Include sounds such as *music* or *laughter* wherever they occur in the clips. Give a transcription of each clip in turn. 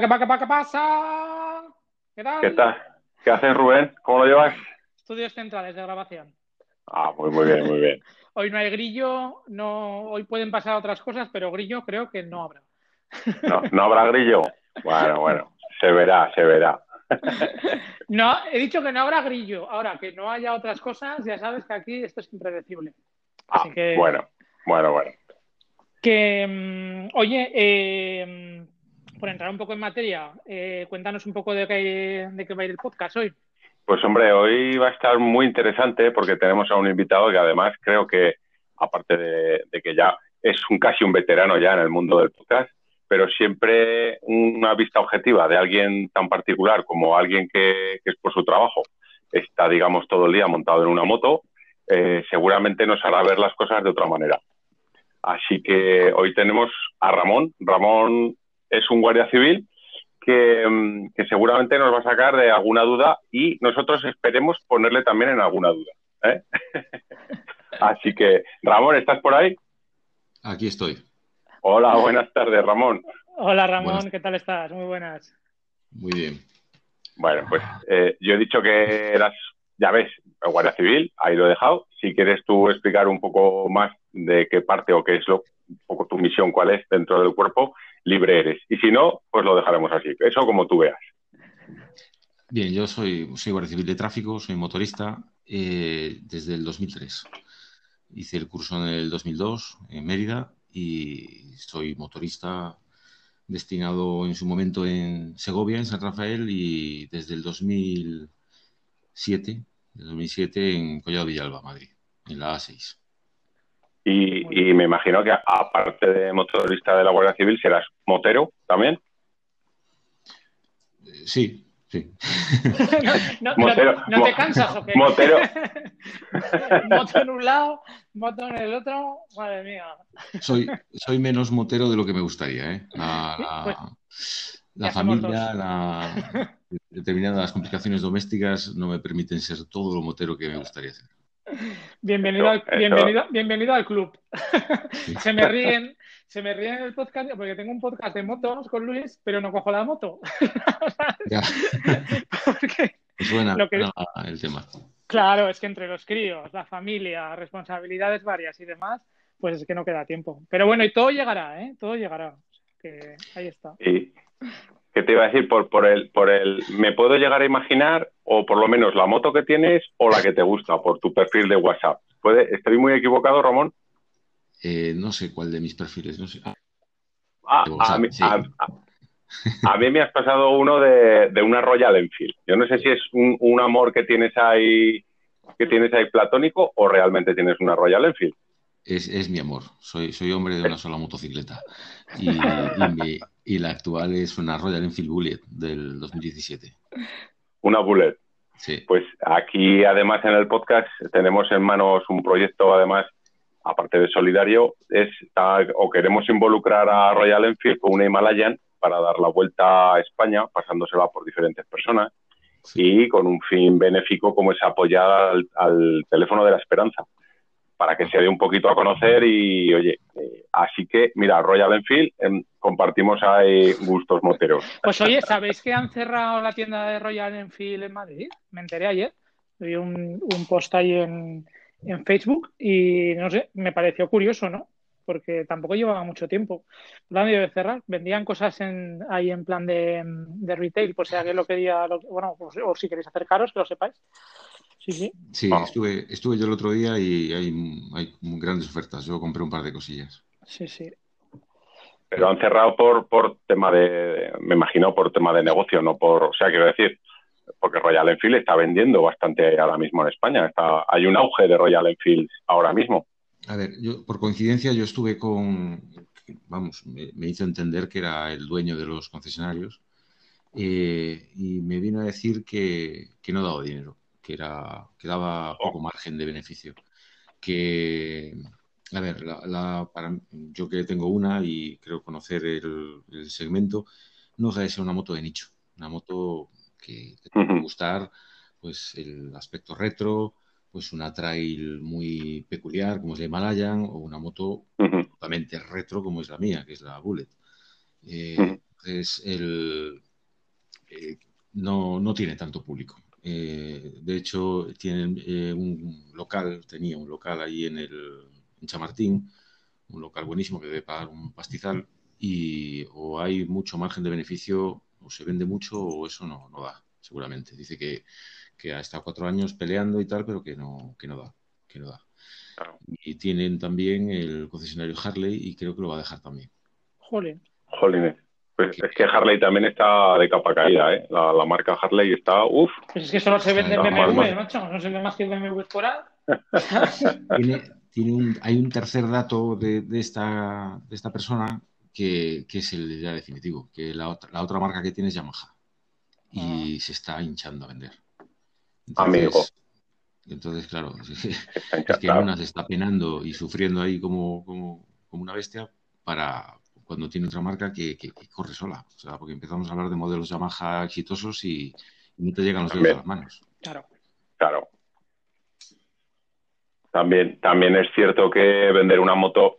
pasa, qué pasa, qué pasa? ¿Qué tal? ¿Qué tal? ¿Qué haces, Rubén? ¿Cómo lo llevas? Estudios centrales de grabación. Ah, muy, muy bien, muy bien. *laughs* Hoy no hay grillo, no, hoy pueden pasar otras cosas, pero grillo creo que no habrá. *laughs* No, ¿no habrá grillo. Bueno, bueno, se verá, se verá. *laughs* No, he dicho que no habrá grillo. Ahora, que no haya otras cosas, ya sabes que aquí esto es impredecible. Ah, Así que, bueno, bueno, bueno. que, mm, oye, eh, por entrar un poco en materia, eh, cuéntanos un poco de qué, de qué va a ir el podcast hoy. Pues hombre, hoy va a estar muy interesante porque tenemos a un invitado que además creo que, aparte de, que ya es un casi un veterano ya en el mundo del podcast, pero siempre una vista objetiva de alguien tan particular como alguien que, que es por su trabajo, está, digamos, todo el día montado en una moto, eh, seguramente nos hará ver las cosas de otra manera. Así que hoy tenemos a Ramón. Ramón es un guardia civil que, mm, que seguramente nos va a sacar de alguna duda y nosotros esperemos ponerle también en alguna duda. ¿eh? *laughs* Así que, Ramón, ¿estás por ahí? Aquí estoy. Hola, buenas tardes, Ramón. Hola Ramón, Buenas. ¿qué tal estás? Muy buenas. Muy bien. Bueno, pues eh, yo he dicho que eras, ya ves, guardia civil, ahí lo he dejado. Si quieres tú explicar un poco más de qué parte o qué es lo, un poco tu misión, cuál es dentro del cuerpo, libre eres. Y si no, pues lo dejaremos así. Eso como tú veas. Bien, yo soy, soy guardia civil de tráfico, soy motorista eh, desde el 2003. Hice el curso en el 2002 en Mérida y soy motorista destinado en su momento en Segovia, en San Rafael, y desde el 2007, del 2007 en Collado Villalba, Madrid, en la A6. Y, y me imagino que aparte de motorista de la Guardia Civil, serás motero también. Eh, sí, sí. *laughs* No, no- Motero- no mo- te cansas o qué? motero. *laughs* moto en un lado, moto en el otro, madre mía. Soy, soy menos motero de lo que me gustaría, ¿eh? La, la- Pues, la familia, la, *laughs* determinadas complicaciones domésticas no me permiten ser todo lo motero que me gustaría ser. Bienvenido, al, eso- bienvenido, bienvenido al club. *laughs* Se me ríen, se me ríen en el podcast porque tengo un podcast de motos con Luis, pero no cojo la moto. *laughs* Porque, Lo que- suena el tema. claro, es que entre los críos, la familia, responsabilidades varias y demás, pues es que no queda tiempo. Pero bueno, y todo llegará, ¿eh? Todo llegará. Que ahí está. Y ¿qué te iba a decir? Por, por el, por el, ¿me puedo llegar a imaginar, o por lo menos la moto que tienes o la que te gusta, por tu perfil de WhatsApp? ¿Puede, ¿Estoy muy equivocado, Ramón? Eh, no sé cuál de mis perfiles, no sé. Ah, Ah, De a, mí, sí. a- a- a mí me has pasado uno de, de una Royal Enfield. Yo no sé si es un, un amor que tienes ahí que tienes ahí platónico o realmente tienes una Royal Enfield. Es, es mi amor. Soy, soy hombre de una sola motocicleta. Y, *laughs* y mi- y la actual es una Royal Enfield Bullet del 2017. Una Bullet. Sí. Pues aquí, además, en el podcast tenemos en manos un proyecto, además, aparte de solidario, es o queremos involucrar a Royal Enfield con una Himalayan para dar la vuelta a España, pasándosela por diferentes personas y con un fin benéfico como es apoyar al, al teléfono de la esperanza para que se dé un poquito a conocer y oye, eh, así que mira, Royal Enfield em, compartimos ahí gustos moteros. Pues oye, ¿sabéis que han cerrado la tienda de Royal Enfield en Madrid? Me enteré ayer. Vi un, un post ahí en, en Facebook y no sé, me pareció curioso, ¿no? Porque tampoco llevaba mucho tiempo. La han de cerrar. Vendían cosas en, ahí en plan de, de retail, por si alguien lo quería, lo- bueno, pues- o si queréis acercaros, que lo sepáis. Sí, sí. Sí, Ah. estuve, estuve yo el otro día y hay, hay grandes ofertas. Yo compré un par de cosillas. Sí, sí. Pero han cerrado por, por tema de, me imagino, por tema de negocio, no por, o sea, quiero decir, porque Royal Enfield está vendiendo bastante ahora mismo en España. Está, hay un auge de Royal Enfield ahora mismo. A ver, yo por coincidencia yo estuve con, vamos, me, me hizo entender que era el dueño de los concesionarios eh, y me vino a decir que, que no daba dinero, que era, que daba poco margen de beneficio. Que, a ver, la, la- para, yo que tengo una y creo conocer el, el segmento, no deja de ser una moto de nicho, una moto que te puede gustar, pues el aspecto retro, pues una trail muy peculiar como es la Himalayan o una moto totalmente retro como es la mía, que es la Bullet. Eh. Entonces, el, eh, no, no, tiene tanto público. Eh, de hecho, tienen eh, un local, tenía un local ahí en, el, en Chamartín, un local buenísimo que debe pagar un pastizal y o hay mucho margen de beneficio o se vende mucho o eso no, no da, seguramente. Dice que, que ha estado cuatro años peleando y tal, pero que no, que no da, que no da. Y tienen también el concesionario Harley y creo que lo va a dejar también. Jolín. Jolín. Pues es que Harley también está de capa caída, ¿eh? La, la marca Harley está, uff. Pues es que solo se vende BMW, macho. No se ve más que BMW por *laughs* tiene, tiene un, hay un tercer dato de, de, esta, de esta persona que, que, es el ya definitivo, que la otra, la otra marca que tiene es Yamaha y ah. se está hinchando a vender. Entonces, Amigo. Entonces, claro, *laughs* es que una se está penando y sufriendo ahí como, como, como una bestia para, cuando tiene otra marca que, que, que, corre sola. O sea, porque empezamos a hablar de modelos Yamaha exitosos y, y no te llegan los dedos a las manos. Claro. Claro. También, también es cierto que vender una moto,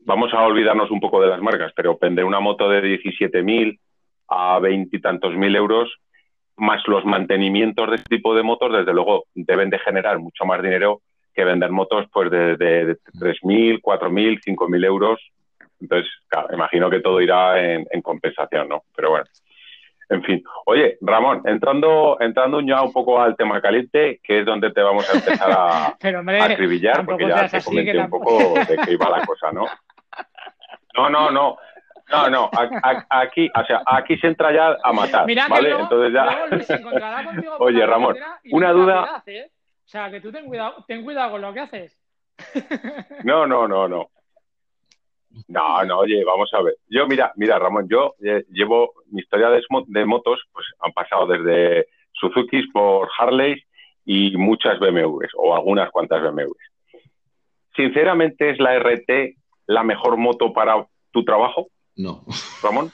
vamos a olvidarnos un poco de las marcas, pero vender una moto de 17.000 a veintitantos mil euros, más los mantenimientos de este tipo de motos, desde luego deben de generar mucho más dinero que vender motos pues de, de, de 3.000, 4.000, 5.000 euros entonces, claro, imagino que todo irá en, en, compensación, ¿no? Pero bueno, en fin. Oye, Ramón, entrando, entrando ya un poco al tema caliente, que es donde te vamos a empezar a, *laughs* Pero, hombre, a acribillar, porque ya te comenté un poco de qué iba la cosa, ¿no? No, no, no. No, no, aquí, o sea, aquí se entra ya a matar, Mira ¿vale? Luego, Entonces ya. *laughs* Oye, Ramón, una duda. ¿eh? O sea, que tú ten cuidado, ten cuidado con lo que haces. No, no, no, no. No, no, oye, vamos a ver. Yo, mira, mira, Ramón, yo eh, llevo mi historia de, de, motos, pues han pasado desde Suzuki por Harley y muchas BMWs, o algunas cuantas BMWs. Sinceramente, ¿es la RT la mejor moto para tu trabajo? No. Ramón.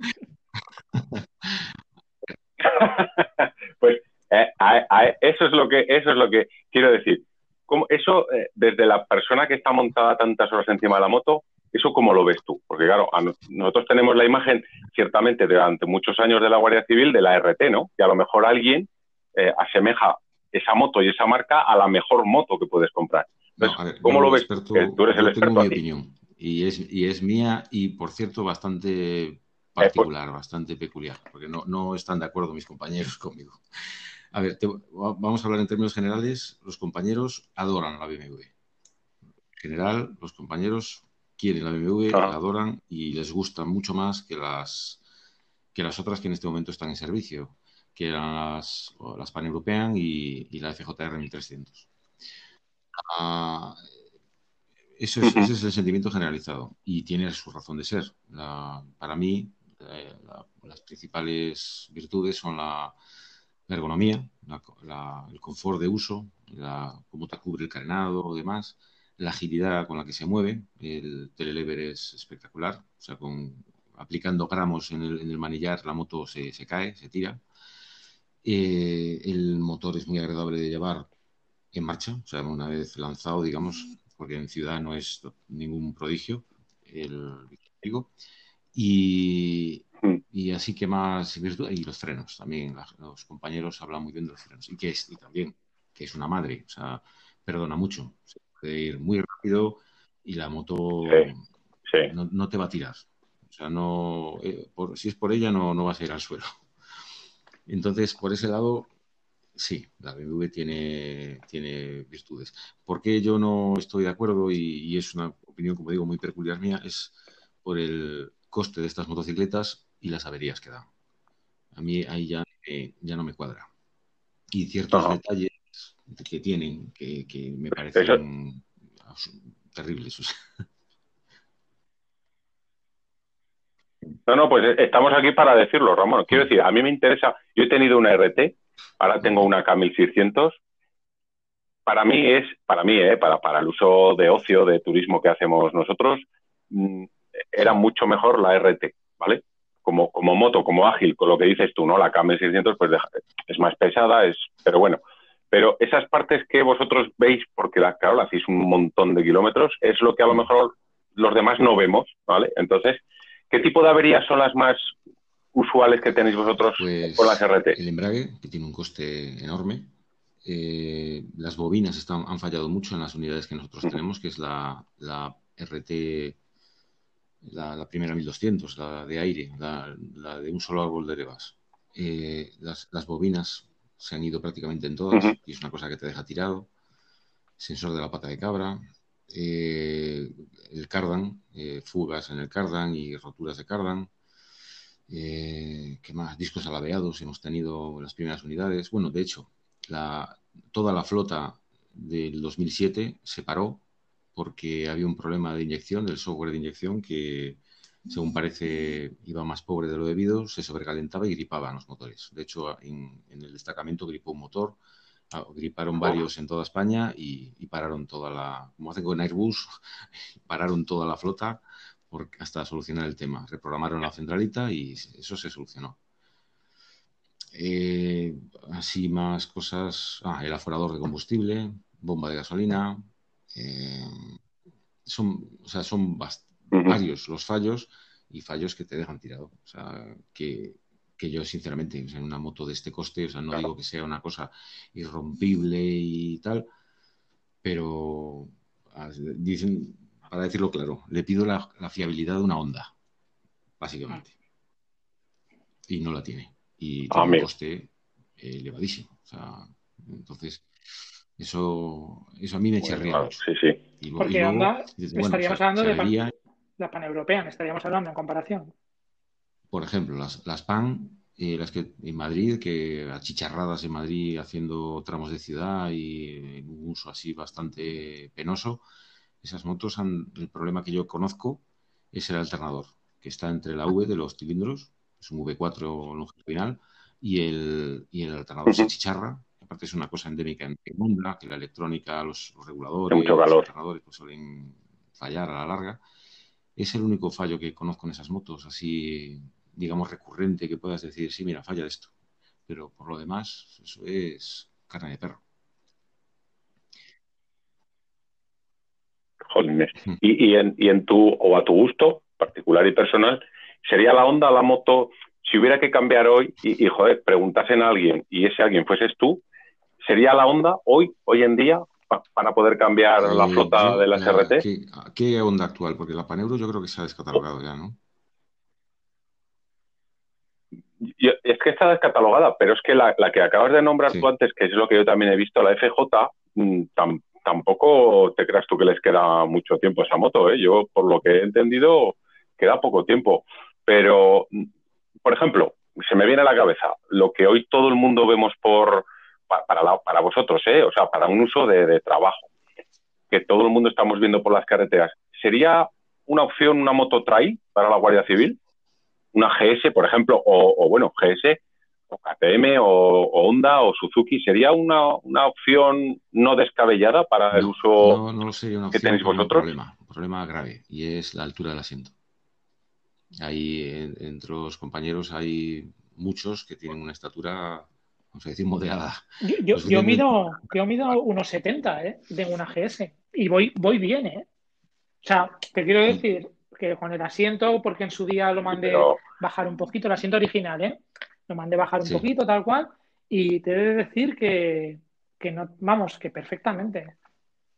*laughs* pues eh, a, a, eso es lo que eso es lo que quiero decir. Como eso eh, desde la persona que está montada tantas horas encima de la moto ¿Eso cómo lo ves tú? Porque claro, nosotros tenemos la imagen, ciertamente, durante muchos años de la Guardia Civil, de la RT, ¿no? Que a lo mejor alguien eh, asemeja esa moto y esa marca a la mejor moto que puedes comprar. Entonces, no, ver, ¿cómo lo ves? Experto, tú eres el experto. mi opinión. Y es, y es mía y, por cierto, bastante particular, eh, pues... bastante peculiar, porque no, no están de acuerdo mis compañeros *laughs* conmigo. A ver, te, vamos a hablar en términos generales. Los compañeros adoran la BMW. En general, los compañeros quieren la BMW, ah. la adoran y les gusta mucho más que las, que las otras que en este momento están en servicio, que eran las, las Pan European y, y, la FJR 1300. Uh, eso es, ese es el sentimiento generalizado y tiene su razón de ser. La, para mí, la, las principales virtudes son la, la ergonomía, el confort de uso, cómo te cubre el carenado o demás, la agilidad con la que se mueve. El telelever es espectacular, o sea, con, aplicando gramos en el, en el manillar la moto se, se cae, se tira. Eh, el motor es muy agradable de llevar en marcha, o sea, una vez lanzado, digamos, porque en ciudad no es ningún prodigio, el digo. Y, y así que más virtud, y los frenos también, la, los compañeros hablan muy bien de los frenos, y que es, y también, que es una madre, o sea, perdona mucho, puede ir muy rápido y la moto sí, sí. No, no, te va a tirar. O sea, no, eh, por, si es por ella, no, no vas a ir al suelo. Entonces, por ese lado, sí, la BMW tiene, tiene virtudes. ¿Por qué yo no estoy de acuerdo? Y, y, es una opinión, como digo, muy peculiar mía, es por el coste de estas motocicletas y las averías que dan. A mí ahí ya, eh, ya no me cuadra. Y ciertos detalles que tienen que, que me parecen Eso... terribles. No, no, pues eh, estamos aquí para decirlo, Ramón. Quiero decir, a mí me interesa, yo he tenido una RT, ahora tengo una K1600. Para mí es, para mí, eh, para, para el uso de ocio, de turismo que hacemos nosotros, mm, era mucho mejor la RT, ¿vale? Como, como moto, como ágil, con lo que dices tú, ¿no? La KM600 pues deja, es más pesada, es, pero bueno, pero esas partes que vosotros veis, porque la, claro, la hacéis un montón de kilómetros, es lo que a lo mejor los demás no vemos, ¿vale? Entonces, ¿Qué tipo de averías son las más usuales que tenéis vosotros Pues con las RT? el embrague, que tiene un coste enorme. Eh, las bobinas están, han fallado mucho en las unidades que nosotros tenemos, que es la, la RT, la, la primera 1200, la de aire, la, la de un solo árbol de levas. Eh, las, las bobinas se han ido prácticamente en todas y es una cosa que te deja tirado. Sensor de la pata de cabra, eh, el cardan, eh, fugas en el cardan y roturas de cardan. Eh, ¿qué más? Discos alabeados hemos tenido en las primeras unidades. Bueno, de hecho, la, toda la flota del 2007 se paró porque había un problema de inyección, del software de inyección, que según parece iba más pobre de lo debido, se sobrecalentaba y gripaban los motores. De hecho, en, en el destacamento gripó un motor, griparon varios en toda España y, y pararon toda la, como hacen con Airbus, *laughs* pararon toda la flota por, hasta solucionar el tema. Reprogramaron la centralita y eso se solucionó. Eh, así más cosas. Ah, el aforador de combustible, bomba de gasolina. eh, son, o sea, son varios los fallos y fallos que te dejan tirado. O sea, que, que yo sinceramente, en una moto de este coste, o sea, no digo que sea una cosa irrompible y tal, pero ah, dicen, para decirlo claro, le pido la, la fiabilidad de una Honda, básicamente. Y no la tiene. Y tiene un coste elevadísimo. O sea, entonces, eso, eso a mí me Bueno, chirría claro, mucho. sí, sí. Y, Porque luego, Honda, dices, bueno, estaríamos se- hablando de la paneuropea, estaríamos hablando en comparación. por ejemplo, las, las PAN, eh, las que en Madrid, que achicharradas en Madrid haciendo tramos de ciudad y en un uso así bastante penoso, esas motos han, el problema que yo conozco es el alternador, que está entre la V de los cilindros, es un V4 longitudinal, y el, y el alternador se Ujú. chicharra. Aparte es una cosa endémica en Honda, que la electrónica, los, reguladores, los alternadores pues, suelen fallar a la larga. Es el único fallo que conozco en esas motos, así, digamos, recurrente, que puedas decir, sí, mira, falla esto. Pero por lo demás, eso es carne de perro. Jolines. Hmm. Y, y, en, y en tu, o a tu gusto, particular y personal, ¿sería la Honda la moto, si hubiera que cambiar hoy y, y, joder, preguntasen a alguien y ese alguien fueses tú, ¿sería la Honda hoy, hoy en día, pa- para poder cambiar la Eh, flota yo, de la- RT? ¿qué, qué onda actual? Porque la Paneuro yo creo que se ha descatalogado ya, ¿no? Yo- es que está descatalogada, pero es que la, la que acabas de nombrar Sí. tú antes, que es lo que yo también he visto, la FJ, mm, tam- tampoco te creas tú que les queda mucho tiempo a esa moto, ¿eh? Yo, por lo que he entendido, queda poco tiempo. Pero, mm, por ejemplo, se me viene a la cabeza lo que hoy todo el mundo vemos por para, la- para vosotros, ¿eh? O sea, para un uso de, de trabajo, que todo el mundo estamos viendo por las carreteras. ¿Sería una opción una moto trail para la Guardia Civil? una GS, por ejemplo, o, o, bueno, GS, o KTM, o, o Honda, o Suzuki, ¿sería una, una opción no descabellada para el uso? no, no sería una que tenéis por un vosotros? problema, un problema grave, y es la altura del asiento. Ahí, en- entre los compañeros, hay muchos que tienen una estatura, vamos a decir, moderada. Yo, mido, yo mido unos 70, ¿eh? Tengo una GS. Y voy, voy bien, ¿eh? O sea, te quiero decir que con el asiento, porque en su día lo mandé Pero, bajar un poquito, el asiento original, ¿eh? Lo mandé bajar un Sí. poquito, tal cual. Y te he de decir que, que no, vamos, que perfectamente.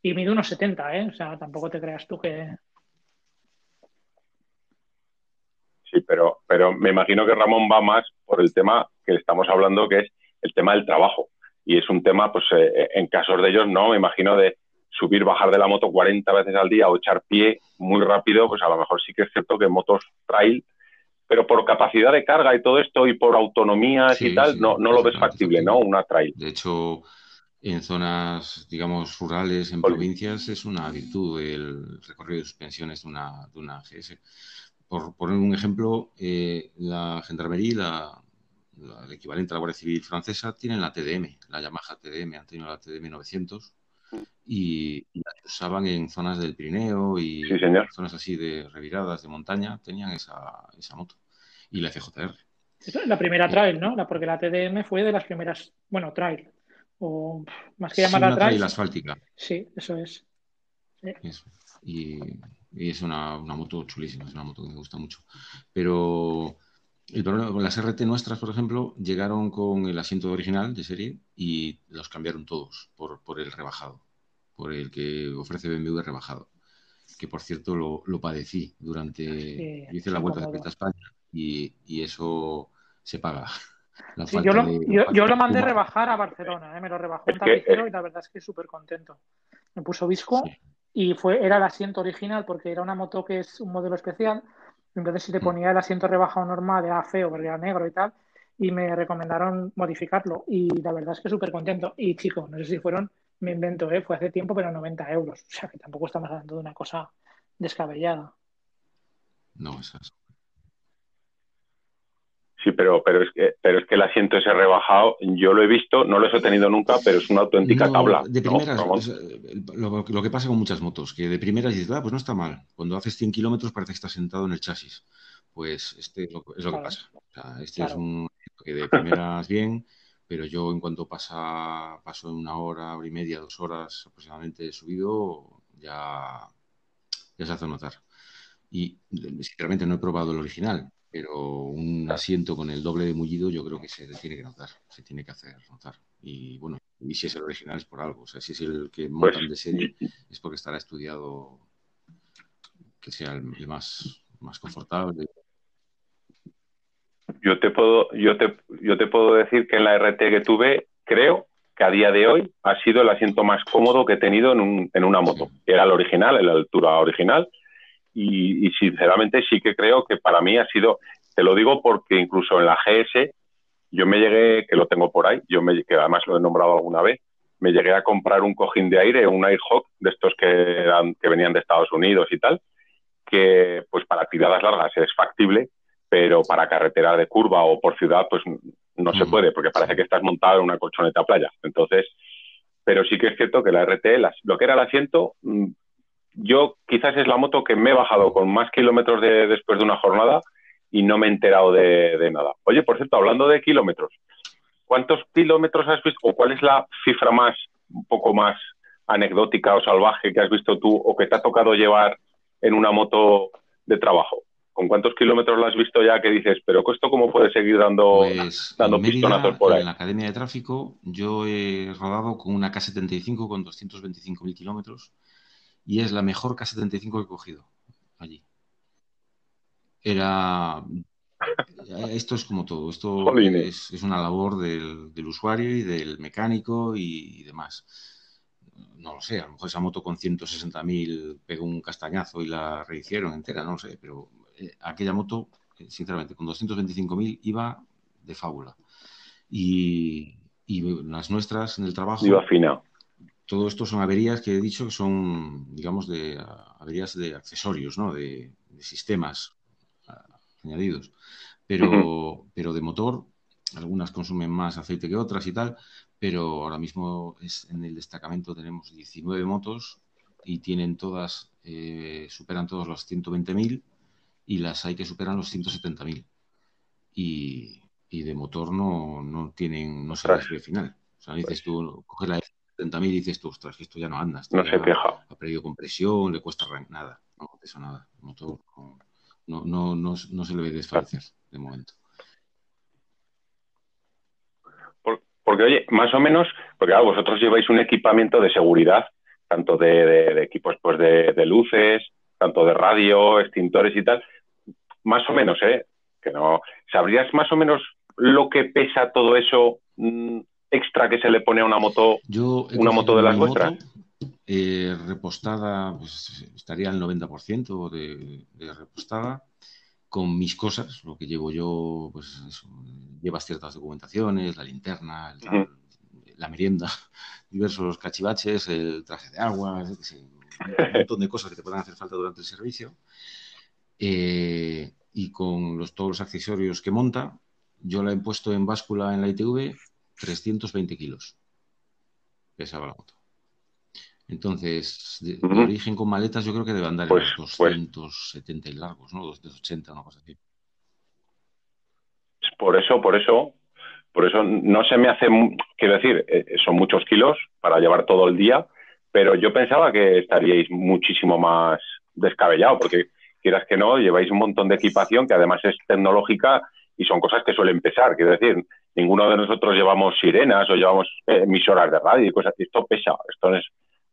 Y mido unos 70, ¿eh? O sea, tampoco te creas tú que. sí, pero, pero me imagino que Ramón va más por el tema que estamos hablando, que es el tema del trabajo. Y es un tema, pues, eh, en casos de ellos, no, me imagino de subir, bajar de la moto 40 veces al día o echar pie muy rápido, pues a lo mejor sí que es cierto que motos trail, pero por capacidad de carga y todo esto y por autonomías Sí, y tal, sí, no, no lo ves factible, ¿no? Una trail. De hecho, en zonas, digamos, rurales, en provincias, es una virtud el recorrido de suspensiones de una, de una GS. Por poner un ejemplo, eh, la Gendarmería, la- el equivalente a la Guardia Civil francesa, tienen la TDM, la Yamaha TDM, han tenido la TDM 900 y, y la usaban en zonas del Pirineo y Sí, señor. zonas así de reviradas de montaña, tenían esa, esa moto. Y la FJR. Es la primera trail, ¿no? La, porque la TDM fue de las primeras, bueno, trail. O más que Sí, llamarla una trail. trail asfáltica. Sí, eso es. y, es una, moto chulísima, es una moto que me gusta mucho. Pero el problema con las RT nuestras, por ejemplo, llegaron con el asiento original de serie y los cambiaron todos por, por el rebajado, por el que ofrece BMW rebajado. Que por cierto lo, lo padecí durante. hice la vuelta de España y, y eso se paga. *laughs* yo, lo, yo, lo, mandé rebajar a Barcelona, ¿eh? me lo rebajó un tapicero y la verdad es que súper contento. Me puso visco y fue era el asiento original porque era una moto que es un modelo especial. Entonces, si te mm. ponía el asiento rebajado normal, era feo porque era negro y tal. Y me recomendaron modificarlo. Y la verdad es que súper contento. Y chicos, no sé si fueron, me invento, ¿eh? fue hace tiempo, pero 90 euros. O sea que tampoco estamos hablando de una cosa descabellada. No, esas. Sí, pero, pero, es que, pero es que el asiento ese rebajado, yo lo he visto, no lo he tenido nunca, pero es una auténtica tabla. De primeras, lo, que pasa con muchas motos, que de primeras dices, ah, pues no está mal. Cuando haces 100 kilómetros parece que estás sentado en el chasis. Pues este es lo, que pasa. este es un que de primeras *laughs* bien, pero yo en cuanto pasa, paso una hora, hora y media, dos horas aproximadamente subido, ya, ya se hace notar. Y sinceramente no he probado el original, pero un asiento con el doble de mullido yo creo que se tiene que notar, se tiene que hacer notar. Y bueno, y si es el original es por algo, o sea, si es el que pues montan de serie es porque estará estudiado que sea el, más, más confortable. Yo te puedo, yo te, yo te puedo decir que en la RT que tuve, creo que a día de hoy ha sido el asiento más cómodo que he tenido en, un, en una moto. Era el original, en la altura original, y, sinceramente sí que creo que para mí ha sido, te lo digo porque incluso en la GS yo me llegué, que lo tengo por ahí, yo me, que además lo he nombrado alguna vez, me llegué a comprar un cojín de aire, un Airhawk, de estos que, que venían de Estados Unidos y tal, que pues para tiradas largas es factible, pero para carretera de curva o por ciudad pues no se puede, porque parece que estás montado en una colchoneta playa. Entonces, pero sí que es cierto que la RT, lo que era el asiento, mm, yo quizás es la moto que me he bajado con más kilómetros de, después de una jornada y no me he enterado de, nada. Oye, por cierto, hablando de kilómetros, ¿cuántos kilómetros has visto o cuál es la cifra más, un poco más anecdótica o salvaje que has visto tú o que te ha tocado llevar en una moto de trabajo? ¿Con cuántos kilómetros lo has visto ya que dices, pero esto cómo puede seguir dando, pues, dando pistonazos por ahí? En la Academia de Tráfico yo he rodado con una K75 con 225.000 kilómetros y es la mejor K75 que he cogido allí. Era. Esto es como todo, esto es, una labor del, usuario y del mecánico y, demás. No lo sé, a lo mejor esa moto con 160.000 pegó un castañazo y la rehicieron entera, no lo sé, pero eh, aquella moto, eh, sinceramente, con 225.000 iba de fábula. Y, las nuestras en el trabajo. Iba fina todo esto son averías que he dicho que son, digamos, de averías de accesorios, ¿no? De, sistemas añadidos. Pero, pero de motor, algunas consumen más aceite que otras y tal, pero ahora mismo es, en el destacamento tenemos 19 motos y tienen todas, eh, superan todos los 120.000 y las hay que superan los 170.000. Y, y de motor no, no tienen, no se ve final. O sea, dices tú, coges la 70.000 y dices tú, ostras, que esto ya no anda. no se queja. Ha perdido compresión, le cuesta nada. No, eso nada. Motor, no, no, no, no, se le ve desfallecer de momento. porque, oye, más o menos, porque vosotros lleváis un equipamiento de seguridad, tanto de, equipos pues de, luces, tanto de radio, extintores y tal. Más o menos, ¿eh? Que no. ¿Sabrías más o menos lo que pesa todo eso? Mm, extra que se le pone a una moto, una moto de las vuestras? Eh, repostada, pues, estaría al 90% de, de, repostada. Con mis cosas, lo que llevo yo, pues llevas ciertas documentaciones, la linterna, la merienda, *laughs* diversos cachivaches, el traje de agua, un *laughs* montón de cosas que te puedan hacer falta durante el servicio. Eh, y con los, todos los accesorios que monta, yo la he puesto en báscula en la ITV 320 kilos pesaba la moto. Entonces, de, origen con maletas, yo creo que debe andar en pues, los 270 pues y largos, ¿no? 280, una cosa así. Por eso, por eso, por eso no se me hace, quiero decir, eh, son muchos kilos para llevar todo el día, pero yo pensaba que estaríais muchísimo más descabellado, porque quieras que no, lleváis un montón de equipación que además es tecnológica y son cosas que suelen pesar. Quiero decir, ninguno de nosotros llevamos sirenas o llevamos eh, emisoras de radio y cosas. Esto pesa, esto es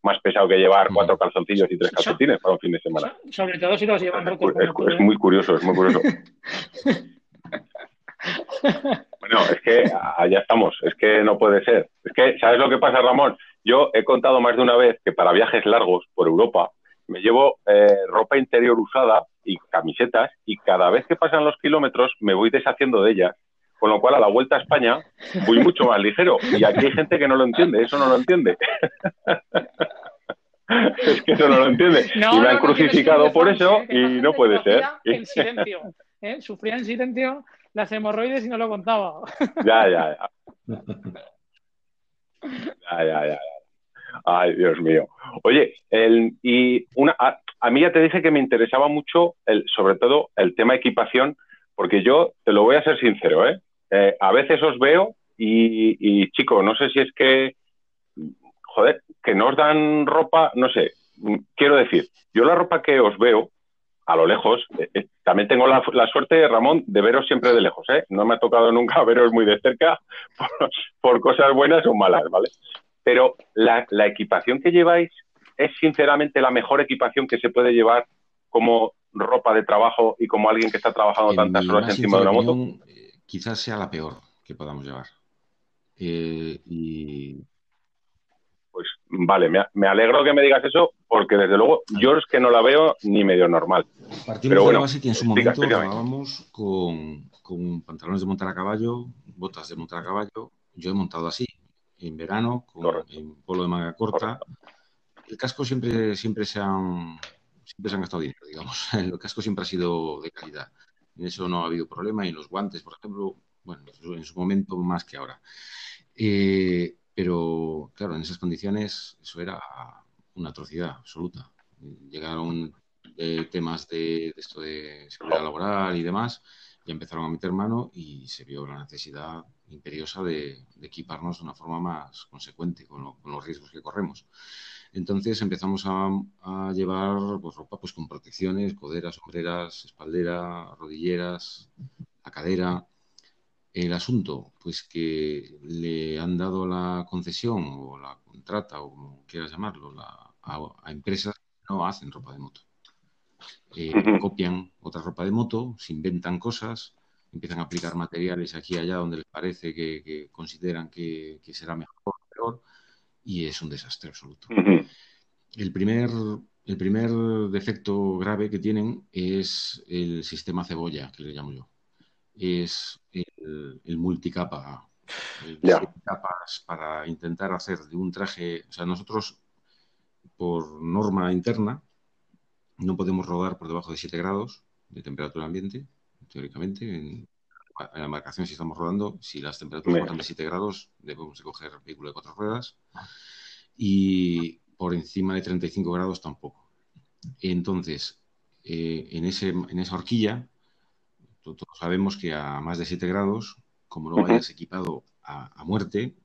más pesado que llevar cuatro calzoncillos y tres calcetines para un fin de semana. Sobre todo si los llevan rotos. Es, muy curioso, es muy curioso. *laughs* bueno, es que allá estamos, es que no puede ser. Es que, ¿sabes lo que pasa, Ramón? Yo he contado más de una vez que para viajes largos por Europa me llevo eh, ropa interior usada y camisetas y cada vez que pasan los kilómetros me voy deshaciendo de ellas. Con lo cual, a la vuelta a España voy mucho más ligero. Y aquí hay gente que no lo entiende, eso no lo entiende. *laughs* es que eso no lo entiende. y me han crucificado por eso y no puede ser. En silencio, ¿eh? Sufría en silencio las hemorroides y no lo contaba. *laughs* ya, ya, ya. Ya, ya, ya. Ay, Dios mío. Oye, el, y una, a, mí ya te dije que me interesaba mucho, el, sobre todo, el tema equipación, porque yo te lo voy a ser sincero, ¿eh? Eh a veces os veo y, y, chico, no sé si es que, joder, que no os dan ropa, no sé, quiero decir, yo la ropa que os veo a lo lejos, eh, eh, también tengo la, suerte, Ramón, de veros siempre de lejos, ¿eh? No me ha tocado nunca *laughs* veros muy de cerca *laughs* por, por cosas buenas o malas, ¿vale? pero la, equipación que lleváis es sinceramente la mejor equipación que se puede llevar como ropa de trabajo y como alguien que está trabajando tantas horas encima de una moto? Quizás sea la peor que podamos llevar. Eh, y... Pues vale, me, alegro que me digas eso, porque desde luego yo es que no la veo ni medio normal. Partimos Pero de la base que en su momento trabajábamos con, con pantalones de montar a caballo, botas de montar a caballo. Yo he montado así, en verano, con, en polo de manga corta. El casco siempre, siempre, se han, siempre se han gastado dinero, digamos. *laughs* El casco siempre ha sido de calidad. En eso no ha habido problema. Y en los guantes, por ejemplo, bueno, en su momento más que ahora. Eh, pero, claro, en esas condiciones eso era una atrocidad absoluta. Llegaron eh, temas de, esto de seguridad laboral y demás, y empezaron a meter mano y se vio la necesidad imperiosa de, equiparnos de una forma más consecuente con, los riesgos que corremos. Entonces empezamos a, llevar pues, ropa pues, con protecciones, coderas, sombreras, espaldera, rodilleras, la cadera. El asunto, pues que le han dado la concesión o la contrata o como quieras llamarlo a, empresas que no hacen ropa de moto. Eh, copian otra ropa de moto, se inventan cosas, empiezan a aplicar materiales aquí y allá donde les parece que, consideran que, será mejor y es un desastre absoluto. El primer, el primer defecto grave que tienen es el sistema cebolla, que le llamo yo. Es el, multicapa. El capas para intentar hacer de un traje. O sea, nosotros, por norma interna, no podemos rodar por debajo de 7 grados de temperatura ambiente teóricamente. En, la embarcación, si estamos rodando, si las temperaturas bajan de 7 grados, debemos de coger vehículo de cuatro ruedas. Y por encima de 35 grados tampoco. Entonces, eh, en, ese, en esa horquilla, todos sabemos que a más de 7 grados, como no vayas equipado a, muerte,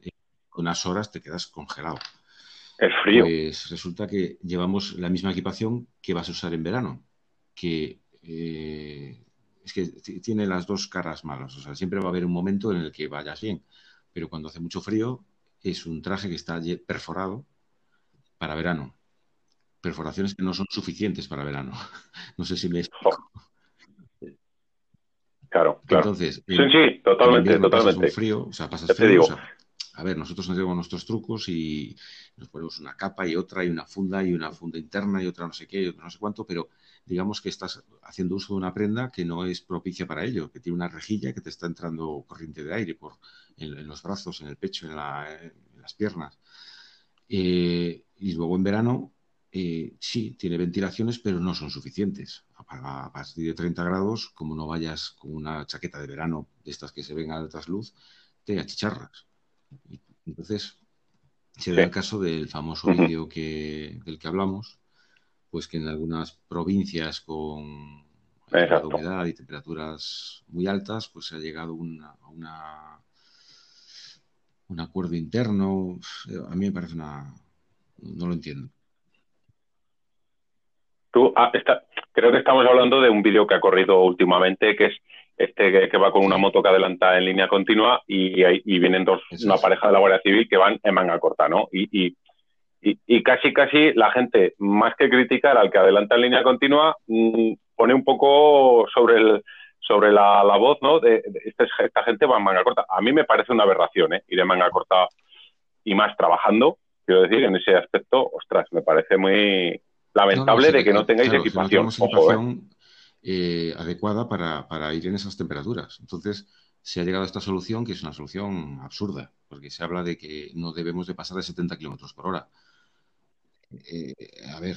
en unas horas te quedas congelado. El frío. Pues resulta que llevamos la misma equipación que vas a usar en verano, que eh, es que tiene las dos caras malas. O sea, siempre va a haber un momento en el que vayas bien, pero cuando hace mucho frío es un traje que está perforado para verano. Perforaciones que no son suficientes para verano. *laughs* no sé si me explico. Claro, claro. Entonces, sí, sí, totalmente, totalmente. frío, o sea, pasas frío, o sea, a ver, nosotros nos tenemos nuestros trucos y nos ponemos una capa y otra y una funda y una funda interna y otra no sé qué y otra no sé cuánto, pero digamos que estás haciendo uso de una prenda que no es propicia para ello, que tiene una rejilla que te está entrando corriente de aire por, en, los brazos, en el pecho, en, las piernas. Eh, y luego en verano eh, sí, tiene ventilaciones, pero no son suficientes. A, partir de 30 grados, como no vayas con una chaqueta de verano de estas que se ven a trasluz, te achicharras. entonces, se da el caso del famoso vídeo que, del que hablamos, pues que en algunas provincias con humedad y temperaturas muy altas, pues se ha llegado a una, un acuerdo interno. A mí me parece una, no lo entiendo. Tú, ah, creo que estamos hablando de un vídeo que ha corrido últimamente, que es este que, va con una moto que adelanta en línea continua y, y vienen dos, una pareja de la Guardia Civil que van en manga corta, ¿no? Y, y, casi, casi la gente, más que criticar al que adelanta en línea continua, mm, pone un poco sobre el sobre la, voz, ¿no? De, este, esta, gente va en manga corta. A mí me parece una aberración, ¿eh? Ir en manga corta y más trabajando, quiero decir, en ese aspecto, ostras, me parece muy lamentable de que no tengáis equipación. ¿eh? Eh, adecuada para, para ir en esas temperaturas. Entonces, se ha llegado a esta solución que es una solución absurda, porque se habla de que no debemos de pasar de 70 kilómetros por hora. Eh, a ver,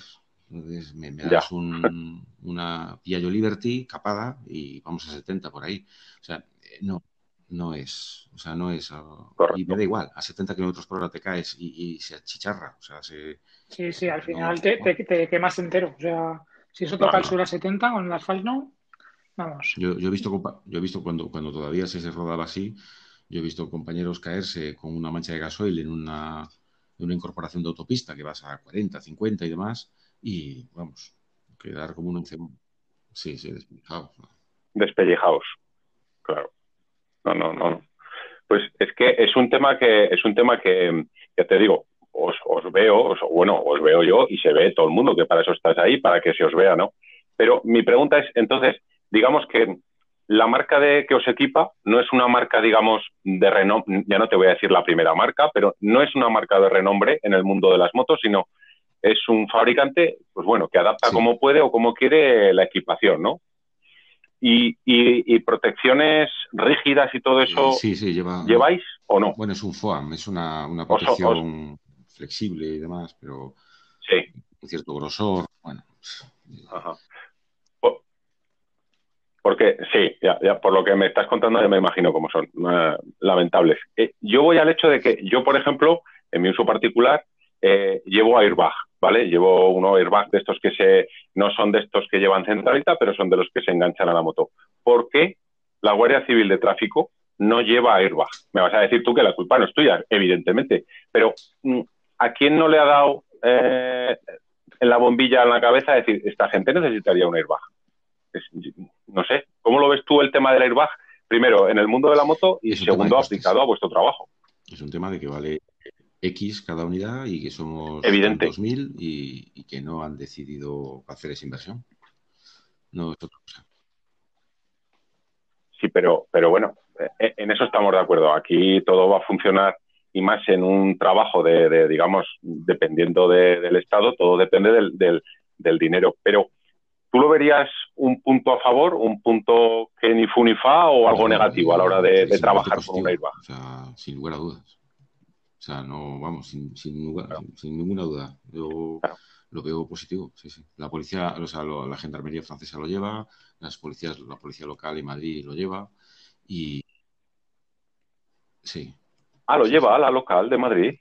me, das una Piaggio Liberty capada y vamos a 70 por ahí. O sea, eh, no, no es, o sea, no es, ah, y me da igual, a 70 kilómetros por hora te caes y, se achicharra, o sea, se... Sí, sí, al final te, te, quemas entero, o sea, si eso toca el sur a 70 con el asfalto, vamos. Yo, he visto, yo he visto cuando, cuando todavía se, se rodaba así, yo he visto compañeros caerse con una mancha de gasoil en una de una incorporación de autopista que vas a 40, 50 y demás, y vamos, quedar como un Sí, sí, despellejados. Despellejados, claro. No, no, no. Pues es que es un tema que, es un tema que, ya te digo, os, os veo, bueno, os veo yo y se ve todo el mundo, que para eso estás ahí, para que se os vea, ¿no? Pero mi pregunta es, entonces, digamos que la marca de que os equipa no es una marca, digamos, de renombre, ya no te voy a decir la primera marca, pero no es una marca de renombre en el mundo de las motos, sino es un fabricante, pues bueno, que adapta como puede o como quiere la equipación, ¿no? Y, y, protecciones rígidas y todo eso, sí, sí, lleva, ¿lleváis o no? Bueno, es un FOAM, es una, una protección flexible y demás, pero sí. un cierto grosor, bueno. Ajá. Porque sí, ya, ya, por lo que me estás contando ya me imagino cómo son, eh, lamentables. Eh, yo voy al hecho de que yo, por ejemplo, en mi uso particular, eh, llevo airbag, ¿vale? Llevo uno airbag de estos que se, no son de estos que llevan centralita, pero son de los que se enganchan a la moto. ¿Por qué la Guardia Civil de Tráfico no lleva airbag? Me vas a decir tú que la culpa no es tuya, evidentemente, pero mm, ¿a quién no le ha dado en la bombilla en la cabeza decir, esta gente necesitaría un airbag? No sé, ¿cómo lo ves tú el tema del airbag? Primero, en el mundo de la moto y segundo, aplicado a vuestro trabajo. Es un tema de que vale X cada unidad y que somos Evidente. 2.000 y, y que no han decidido hacer esa inversión. No es otra cosa. Sí, pero, pero bueno, eh, en eso estamos de acuerdo. Aquí todo va a funcionar y más en un trabajo de, digamos, dependiendo del Estado, todo depende del, del, del dinero. Pero ¿Tú lo verías un punto a favor, un punto que ni fu ni fa o algo negativo a la hora de, trabajar con un airbag? O sea, sin lugar a dudas. O sea, no, vamos, sin, ninguna duda. Yo lo veo positivo, sí, sí. La policía, o sea, la gendarmería francesa lo lleva, las policías, la policía local en Madrid lo lleva y sí. Ah, lo lleva la local de Madrid.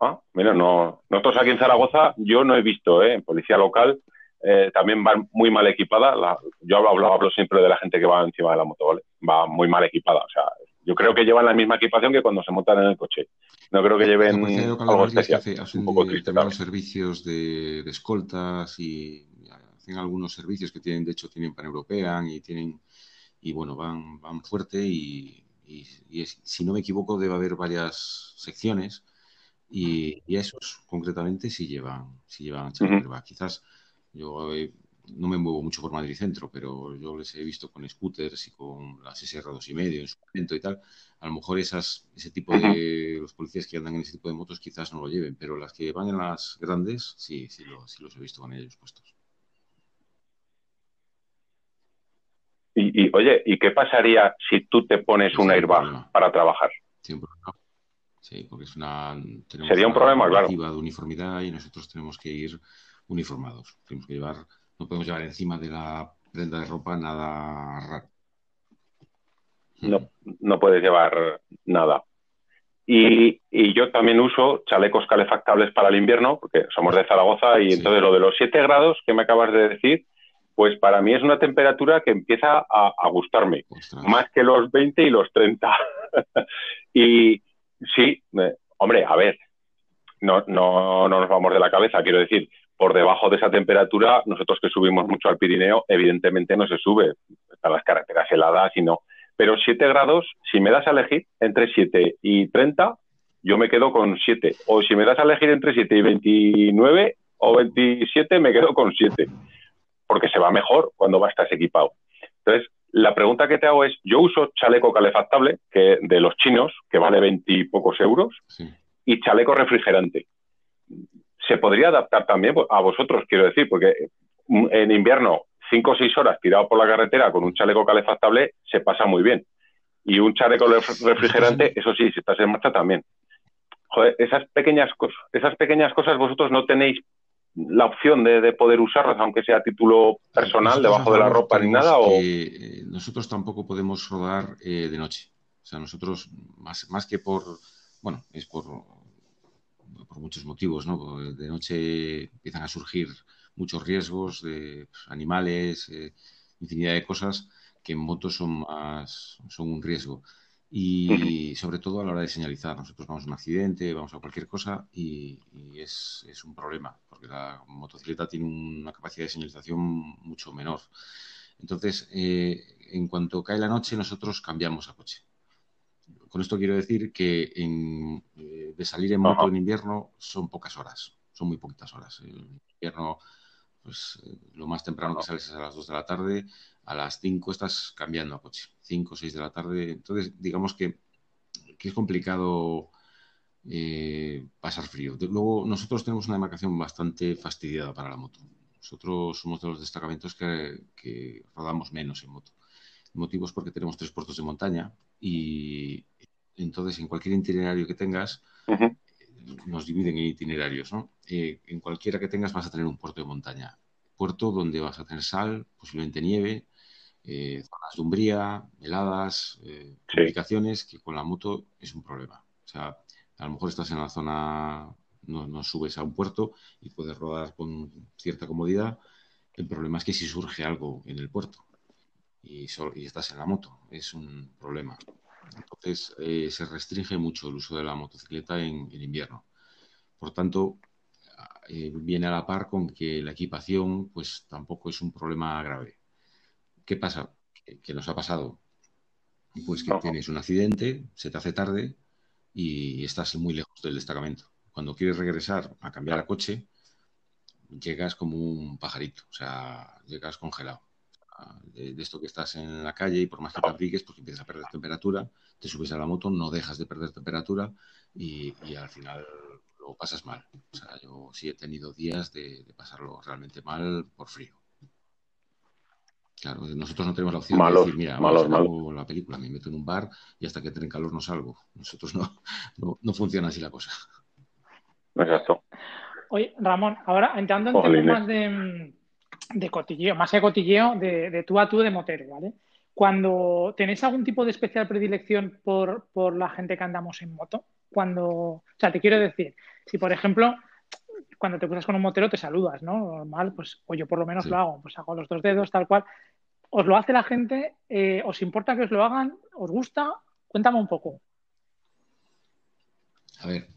Ah, mira, no, nosotros aquí en Zaragoza yo no he visto, ¿eh? En policía local eh, también van muy mal equipada. yo hablo, hablo, siempre de la gente que va encima de la moto, ¿vale? Va muy mal equipada. O sea, yo creo que llevan la misma equipación que cuando se montan en el coche. No creo que lleven algo especial. Hace, hace un poco también. servicios de, escoltas y hacen algunos servicios que tienen, de hecho, tienen pan-european y tienen y bueno, van, van fuerte y, si no me equivoco debe haber varias secciones y, esos concretamente sí llevan, sí llevan Quizás yo no me muevo mucho por Madrid Centro, pero yo les he visto con scooters y con las SR2 y medio en su momento y tal. A lo mejor esas, ese tipo de los policías que andan en ese tipo de motos quizás no lo lleven, pero las que van en las grandes sí, sí, los he visto con ellos puestos. Y, oye, ¿y qué pasaría si tú te pones un airbag para trabajar? Sí, porque es una. Sería un problema, claro. de uniformidad y nosotros tenemos que ir uniformados. Tenemos que llevar, no podemos llevar encima de la prenda de ropa nada raro. No, no puedes llevar nada. Y, yo también uso chalecos calefactables para el invierno, porque somos de Zaragoza, y entonces lo de los 7 grados que me acabas de decir, pues para mí es una temperatura que empieza a, gustarme, más que los 20 y los 30. *laughs* y sí, hombre, a ver, no, no, no nos vamos de la cabeza. Quiero decir, por debajo de esa temperatura, nosotros que subimos mucho al Pirineo, evidentemente no se sube. Están las carreteras heladas y no. Pero 7 grados, si me das a elegir entre 7 y 30, yo me quedo con 7. O si me das a elegir entre 7 y 29 o 27, me quedo con 7. Porque se va mejor cuando va a estar equipado. Entonces, la pregunta que te hago es, yo uso chaleco calefactable, que de los chinos, que vale 20 y pocos euros, y chaleco refrigerante. ¿Se podría adaptar también a vosotros, quiero decir? Porque en invierno, 5 o 6 horas tirado por la carretera con un chaleco calefactable se pasa muy bien. Y un chaleco refrigerante, eso sí, si estás en marcha también joder, esas pequeñas cosas, esas pequeñas cosas vosotros no tenéis la opción de, poder usarlas, aunque sea a título personal, debajo de la ropa ni nada. O... Eh, nosotros tampoco podemos rodar eh, de noche. O sea, nosotros, más, más que por, bueno, es por, por muchos motivos, ¿no? De noche empiezan a surgir muchos riesgos de pues, animales, eh, infinidad de cosas que en moto son más, son un riesgo y sobre todo a la hora de señalizar. Nosotros vamos a un accidente, vamos a cualquier cosa y, es, es, un problema, porque la motocicleta tiene una capacidad de señalización mucho menor. Entonces, eh, en cuanto cae la noche, nosotros cambiamos a coche. Con esto quiero decir que en, eh, de salir en moto en invierno son pocas horas, son muy poquitas horas. En invierno, pues eh, lo más temprano que sales es a las 2 de la tarde, a las 5 estás cambiando a coche, 5 o 6 de la tarde. Entonces, digamos que, es complicado eh, pasar frío. Luego, nosotros tenemos una demarcación bastante fastidiada para la moto. Nosotros somos de los destacamentos que, rodamos menos en moto. Motivos porque tenemos tres puertos de montaña y entonces en cualquier itinerario que tengas, nos dividen en itinerarios, ¿no? Eh, en cualquiera que tengas vas a tener un puerto de montaña. Puerto donde vas a tener sal, posiblemente nieve, eh, zonas de umbría, heladas, eh, complicaciones, que con la moto es un problema. O sea, a lo mejor estás en la zona, no, subes a un puerto y puedes rodar con cierta comodidad. El problema es que si surge algo en el puerto y, estás en la moto, es un problema. Entonces, eh, se restringe mucho el uso de la motocicleta en, invierno. Por tanto, viene a la par con que la equipación, pues tampoco es un problema grave. ¿Qué pasa? ¿Qué nos ha pasado? Pues que tienes un accidente, se te hace tarde y estás muy lejos del destacamento. Cuando quieres regresar a cambiar a coche, llegas como un pajarito, o sea, llegas congelado. De, esto que estás en la calle y por más que te apliques, pues empiezas a perder temperatura, te subes a la moto, no dejas de perder temperatura y, al final lo pasas mal. O sea, yo sí he tenido días de pasarlo realmente mal por frío. Claro, nosotros no tenemos la opción de decir, mira, malos, la película, me meto en un bar y hasta que entre en calor no salgo. Nosotros no, no, funciona así la cosa. Exacto. Oye, Ramón, ahora entrando en temas de, de, cotilleo, más que cotilleo, de, tú a tú de motero, ¿vale? Cuando tenéis algún tipo de especial predilección por, por la gente que andamos en moto, cuando, o sea, te quiero decir, si por ejemplo cuando te cruzas con un motero te saludas, ¿no? Normal, pues, o yo por lo menos lo hago, pues hago los dos dedos, tal cual. ¿Os lo hace la gente? Eh, ¿Os importa que os lo hagan? ¿Os gusta? Cuéntame un poco. A ver,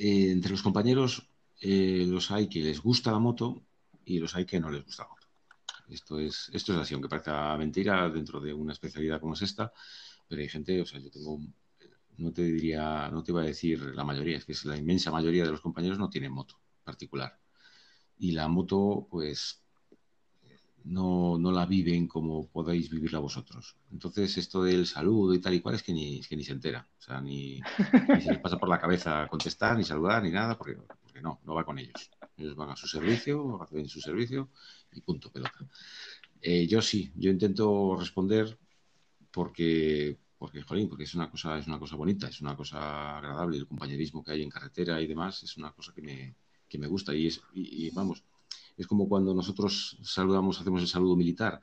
eh, entre los compañeros eh, los hay que les gusta la moto y los hay que no les gusta moto. Esto es, esto es así, aunque parezca mentira dentro de una especialidad como es esta, pero hay gente, o sea, yo tengo, no te diría, no te iba a decir la mayoría, es que la inmensa mayoría de los compañeros no tienen moto particular. Y la moto, pues, no, no, la viven como podéis vivirla vosotros. Entonces, esto del saludo y tal y cual es que ni, que ni se entera. O sea, ni, se les pasa por la cabeza contestar, ni saludar, ni nada, porque, no, no va con ellos. Ellos van a su servicio, hacen su servicio y punto, pelota. Eh, yo sí, yo intento responder porque, porque, jolín, porque es una cosa, es una cosa bonita, es una cosa agradable, el compañerismo que hay en carretera y demás, es una cosa que me, que me gusta y es, y, vamos, es como cuando nosotros saludamos, hacemos el saludo militar,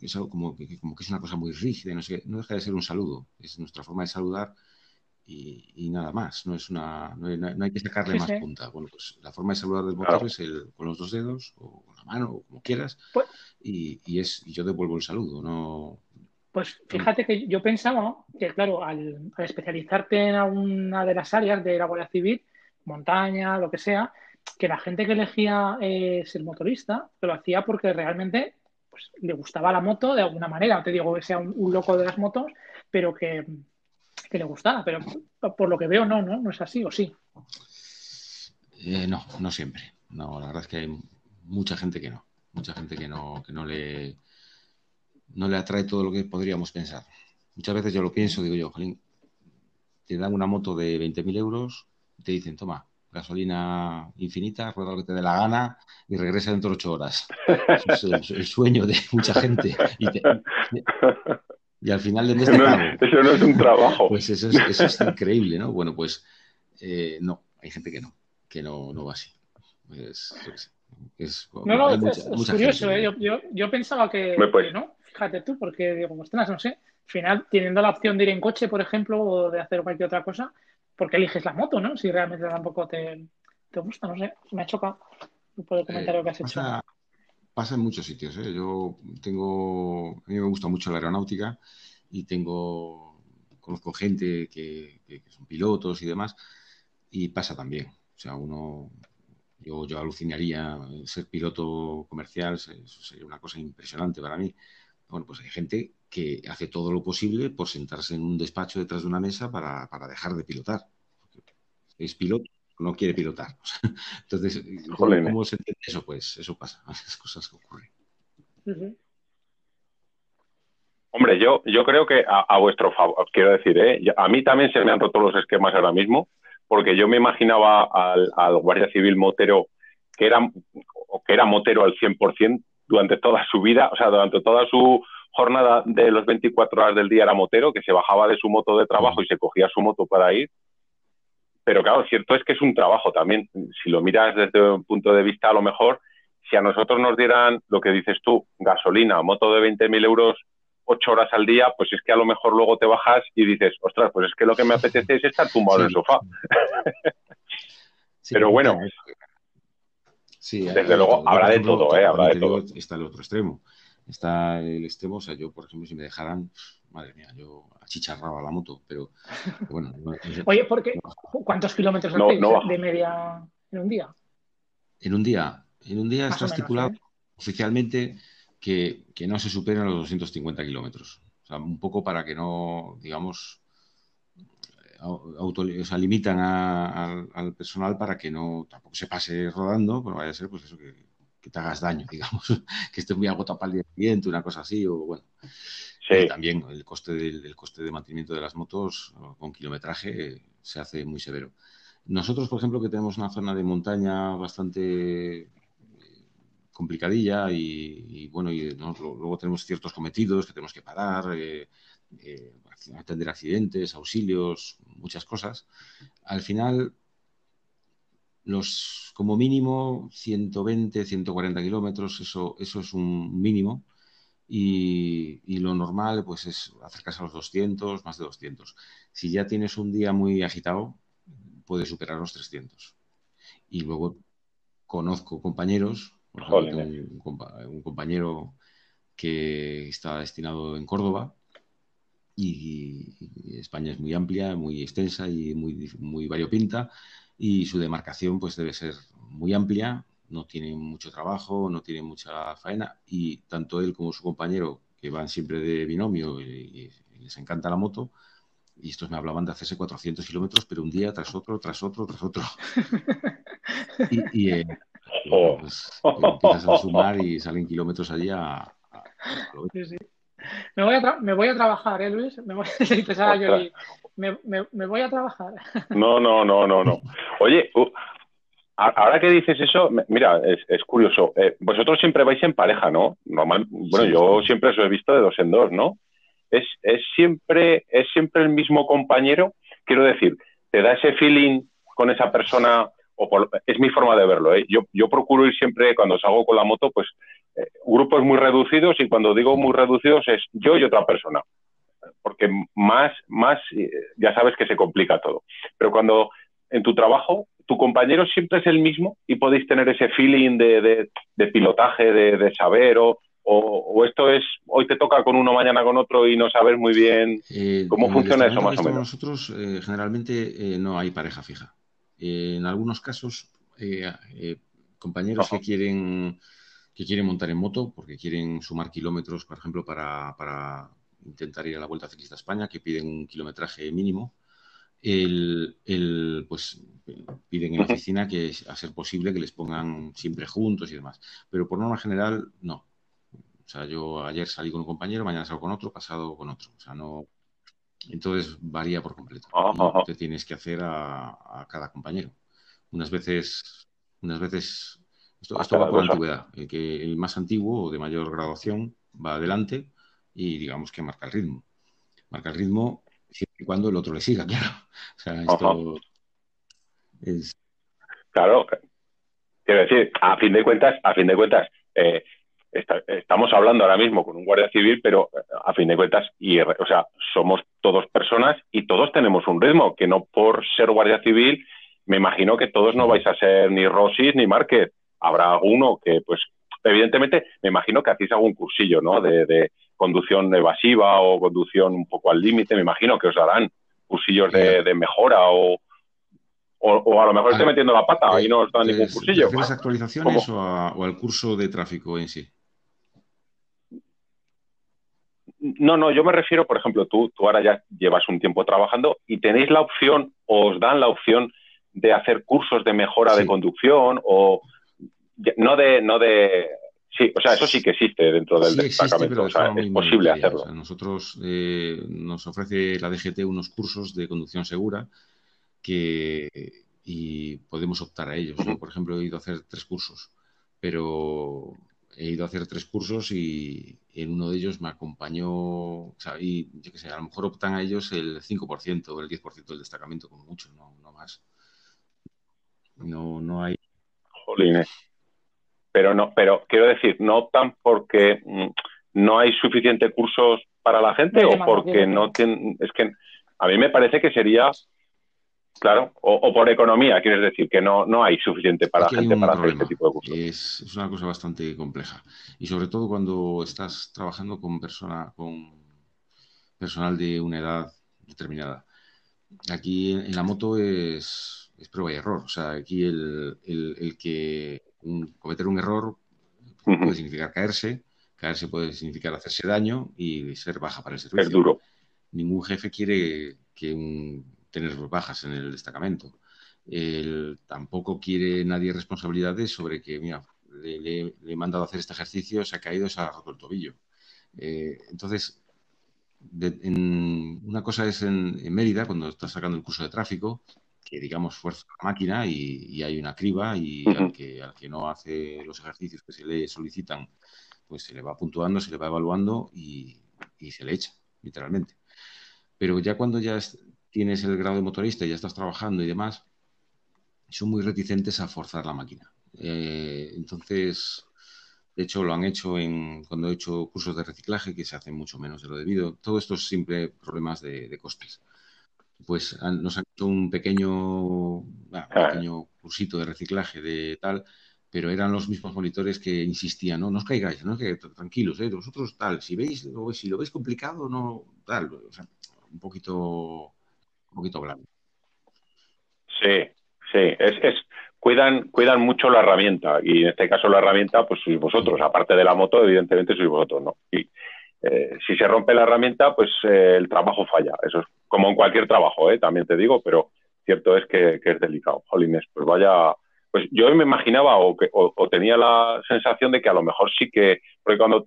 es algo como que, como que es una cosa muy rígida, no, sé, no deja de ser un saludo, es nuestra forma de saludar y, nada más, no es una, no hay, que sacarle más punta. Bueno, pues la forma de saludar del motor es el, con los dos dedos o con la mano o como quieras pues y, y, es, y yo devuelvo el saludo, no, pues fíjate que yo pensaba que, claro, al, al, especializarte en alguna de las áreas de la Guardia Civil, montaña, lo que sea, que la gente que elegía eh, ser motorista lo hacía porque realmente pues, le gustaba la moto de alguna manera. No te digo que sea un, loco de las motos, pero que, que, le gustaba. Pero por lo que veo, no, ¿no? No es así, ¿o sí? Eh, no, no siempre. No, la verdad es que hay mucha gente que no. Mucha gente que no, que no le no le atrae todo lo que podríamos pensar. Muchas veces yo lo pienso, digo yo, Jolín, te dan una moto de 20.000 euros, te dicen, toma, gasolina infinita, rueda lo que te dé la gana y regresa dentro de ocho horas. *laughs* es el, sueño de mucha gente. Y, al final de mes te *laughs* Eso no es un trabajo. Pues eso es, *laughs* increíble, ¿no? Bueno, pues eh, no, hay gente que no, que no, no va así. Pues, es, no, no, es, curioso, ¿eh? yo, yo, pensaba que, no, fíjate tú, porque digo, ostras, no sé, al final, teniendo la opción de ir en coche, por ejemplo, o de hacer cualquier otra cosa, ¿por qué eliges la moto, no? Si realmente tampoco te, te gusta, no sé, me ha chocado por el comentario que has hecho. Pasa, en muchos sitios, ¿eh? Yo tengo, a mí me gusta mucho la aeronáutica y tengo, conozco gente que, son pilotos y demás, y pasa también. O sea, uno yo, yo alucinaría ser piloto comercial, eso sería una cosa impresionante para mí. Bueno, pues hay gente que hace todo lo posible por sentarse en un despacho detrás de una mesa para, dejar de pilotar. Es piloto, no quiere pilotar. *laughs* Entonces, ¿cómo, se entiende eso? Pues eso pasa, *laughs* esas cosas que ocurren. Hombre, yo, yo creo que a, vuestro favor, quiero decir, ¿eh? a mí también se me han roto los esquemas ahora mismo porque yo me imaginaba al, guardia civil motero que era, que era motero al 100% durante toda su vida, o sea, durante toda su jornada de los 24 horas del día era motero, que se bajaba de su moto de trabajo y se cogía su moto para ir. Pero claro, cierto es que es un trabajo también. Si lo miras desde un punto de vista, a lo mejor, si a nosotros nos dieran lo que dices tú, gasolina, moto de 20.000 euros ocho horas al día, pues es que a lo mejor luego te bajas y dices, ostras, pues es que lo que me apetece es estar tumbado en el sofá. Pero bueno, sí, desde luego, habrá de todo, ¿eh? Habrá de todo. Está el otro extremo. Está el extremo, o sea, yo, por ejemplo, si me dejaran, madre mía, yo achicharraba la moto, pero *laughs* bueno. Oye, ¿por qué? ¿Cuántos kilómetros de media en un día? En un día, en un día está estipulado ¿eh? oficialmente que, no se superen los 250 kilómetros. O sea, un poco para que no, digamos, auto, o sea, limitan al personal para que no tampoco se pase rodando, pero vaya a ser pues eso que, te hagas daño, *laughs* digamos, que esté muy agotado para el día siguiente, una cosa así, o bueno. Sí. también el coste del, coste de mantenimiento de las motos con kilometraje se hace muy severo. Nosotros, por ejemplo, que tenemos una zona de montaña bastante complicadilla y, bueno, y luego tenemos ciertos cometidos que tenemos que parar, eh, eh, atender accidentes, auxilios, muchas cosas. Al final, los como mínimo 120, 140 kilómetros, eso, eso es un mínimo. Y, y, lo normal pues es acercarse a los 200, más de 200. Si ya tienes un día muy agitado, puedes superar los 300. Y luego conozco compañeros un, compañero que está destinado en Córdoba y, España es muy amplia, muy extensa y muy, muy variopinta y su demarcación pues debe ser muy amplia, no tiene mucho trabajo, no tiene mucha faena y tanto él como su compañero que van siempre de binomio y, les encanta la moto, y estos me hablaban de hacerse 400 kilómetros, pero un día tras otro, tras otro, tras otro. *laughs* y, eh, pues, empiezas a sumar y salen kilómetros allí a... Me voy, a me voy a trabajar, ¿eh, Luis? Me voy, *laughs* me, me, me, voy a trabajar. *laughs* No, no, no, no, no. Oye, ahora que dices eso, mira, es, curioso. Eh, vosotros siempre vais en pareja, ¿no? Normal, bueno, yo siempre os he visto de dos en dos, ¿no? Es, es, siempre, es siempre el mismo compañero. Quiero decir, ¿te da ese feeling con esa persona o es mi forma de verlo. ¿eh? Yo, yo procuro ir siempre, cuando salgo con la moto, pues grupos muy reducidos y cuando digo muy reducidos es yo y otra persona. Porque más, más, eh, ya sabes que se complica todo. Pero cuando en tu trabajo tu compañero siempre es el mismo y podéis tener ese feeling de, de, pilotaje, de, saber o, o, esto es hoy te toca con uno, mañana con otro y no sabes muy bien cómo funciona eso más o menos. Nosotros generalmente no hay pareja fija. en algunos casos, compañeros que quieren que quieren montar en moto porque quieren sumar kilómetros, por ejemplo, para, para intentar ir a la Vuelta Ciclista España, que piden un kilometraje mínimo. El, el, pues piden en la oficina que a ser posible que les pongan siempre juntos y demás. Pero por norma general, no. O sea, yo ayer salí con un compañero, mañana salgo con otro, pasado con otro. O sea, no. Entonces varía por completo. te tienes que hacer a, a, cada compañero. Unas veces, unas veces esto, esto va por antigüedad. El, que el más antiguo o de mayor graduación va adelante y digamos que marca el ritmo. Marca el ritmo siempre y cuando el otro le siga, *laughs* claro. O sea, esto es... Claro, quiero decir, a fin de cuentas, a fin de cuentas, eh, estamos hablando ahora mismo con un guardia civil, pero eh, a fin de cuentas, y, o sea, somos todos personas y todos tenemos un ritmo, que no por ser guardia civil, me imagino que todos no vais a ser ni Rosis ni Márquez. Habrá alguno que, pues, evidentemente, me imagino que hacéis algún cursillo, ¿no? De, conducción evasiva o conducción un poco al límite, me imagino que os darán cursillos de, mejora o, o, a lo mejor estoy metiendo la pata y no os dan ningún cursillo. ¿Te actualizaciones o, o, al curso de tráfico en sí? No, no, yo me refiero, por ejemplo, tú, tú ahora ya llevas un tiempo trabajando y tenéis la opción, o os dan la opción de hacer cursos de mejora de conducción o no de, no de, sí, o sea, eso sí que existe dentro del destacamento, o sea, es posible hacerlo. nosotros eh, nos ofrece la DGT unos cursos de conducción segura que y podemos optar a ellos. Yo, por ejemplo, he ido a hacer tres cursos, pero he ido a hacer tres cursos y en uno de ellos me acompañó, o sea, y yo qué sé, a lo mejor optan a ellos el 5% o el 10% del destacamento, como mucho, no, no más. No, no hay. Jolines. Pero no, pero quiero decir, no optan porque mm, no hay suficiente cursos para la gente o porque no tienen. Es que a mí me parece que sería Claro, o, por economía, quieres decir que no, no hay suficiente para gente para hacer este tipo de cursos. Es, una cosa bastante compleja. Y sobre todo cuando estás trabajando con persona, con personal de una edad determinada. Aquí en, la moto es, prueba y error. O sea, aquí el, que cometer un error puede significar caerse, caerse puede significar hacerse daño y ser baja para el servicio. Es duro. Ningún jefe quiere que un tener bajas en el destacamento. tampoco quiere nadie responsabilidades sobre que, mira, le, he mandado a hacer este ejercicio, se ha caído, se ha roto el tobillo. Eh, entonces, una cosa es en, Mérida, cuando estás sacando el curso de tráfico, que digamos fuerza la máquina y, hay una criba y al, que, al que no hace los ejercicios que se le solicitan, pues se le va puntuando, se le va evaluando y, y se le echa, literalmente. Pero ya cuando ya tienes el grado de motorista y ya estás trabajando y demás, son muy reticentes a forzar la máquina. Eh, entonces, de hecho, lo han hecho en, cuando he hecho cursos de reciclaje, que se hacen mucho menos de lo debido. Todo esto es simple problemas de, costes. Pues nos han hecho un pequeño, pequeño cursito de reciclaje de tal, pero eran los mismos monitores que insistían, no, no os caigáis, ¿no? que tranquilos, ¿eh? vosotros tal, si veis, si lo veis complicado, no, tal, o sea, un poquito un poquito blando. Sí, sí, es, es, cuidan, cuidan mucho la herramienta y en este caso la herramienta pues sois vosotros, aparte de la moto evidentemente sois vosotros, ¿no? Y eh, si se rompe la herramienta pues eh, el trabajo falla, eso es como en cualquier trabajo, ¿eh? también te digo, pero cierto es que, es delicado. Jolines, pues vaya, pues yo me imaginaba o, que, o, tenía la sensación de que a lo mejor sí que, porque cuando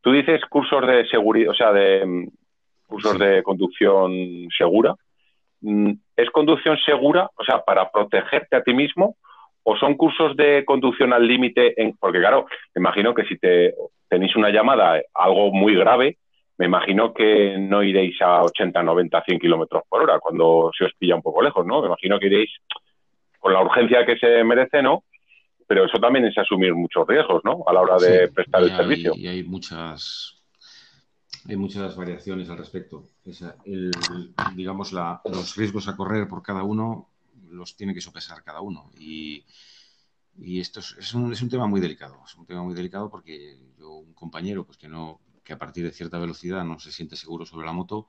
tú dices cursos de seguridad, o sea, de mm, cursos de conducción segura, Mm, ¿es conducción segura, o sea, para protegerte a ti mismo? ¿O son cursos de conducción al límite? Porque claro, me imagino que si te tenéis una llamada, algo muy grave, me imagino que no iréis a 80, 90, 100 kilómetros por hora cuando se os pilla un poco lejos, ¿no? Me imagino que iréis con la urgencia que se merece, ¿no? Pero eso también es asumir muchos riesgos, ¿no? A la hora de prestar el servicio. Y hay muchas hay muchas variaciones al respecto. el, digamos, los riesgos a correr por cada uno los tiene que sopesar cada uno. Y, esto es, un, es, un, tema muy delicado. Es un tema muy delicado porque yo, un compañero pues que, no, que a partir de cierta velocidad no se siente seguro sobre la moto,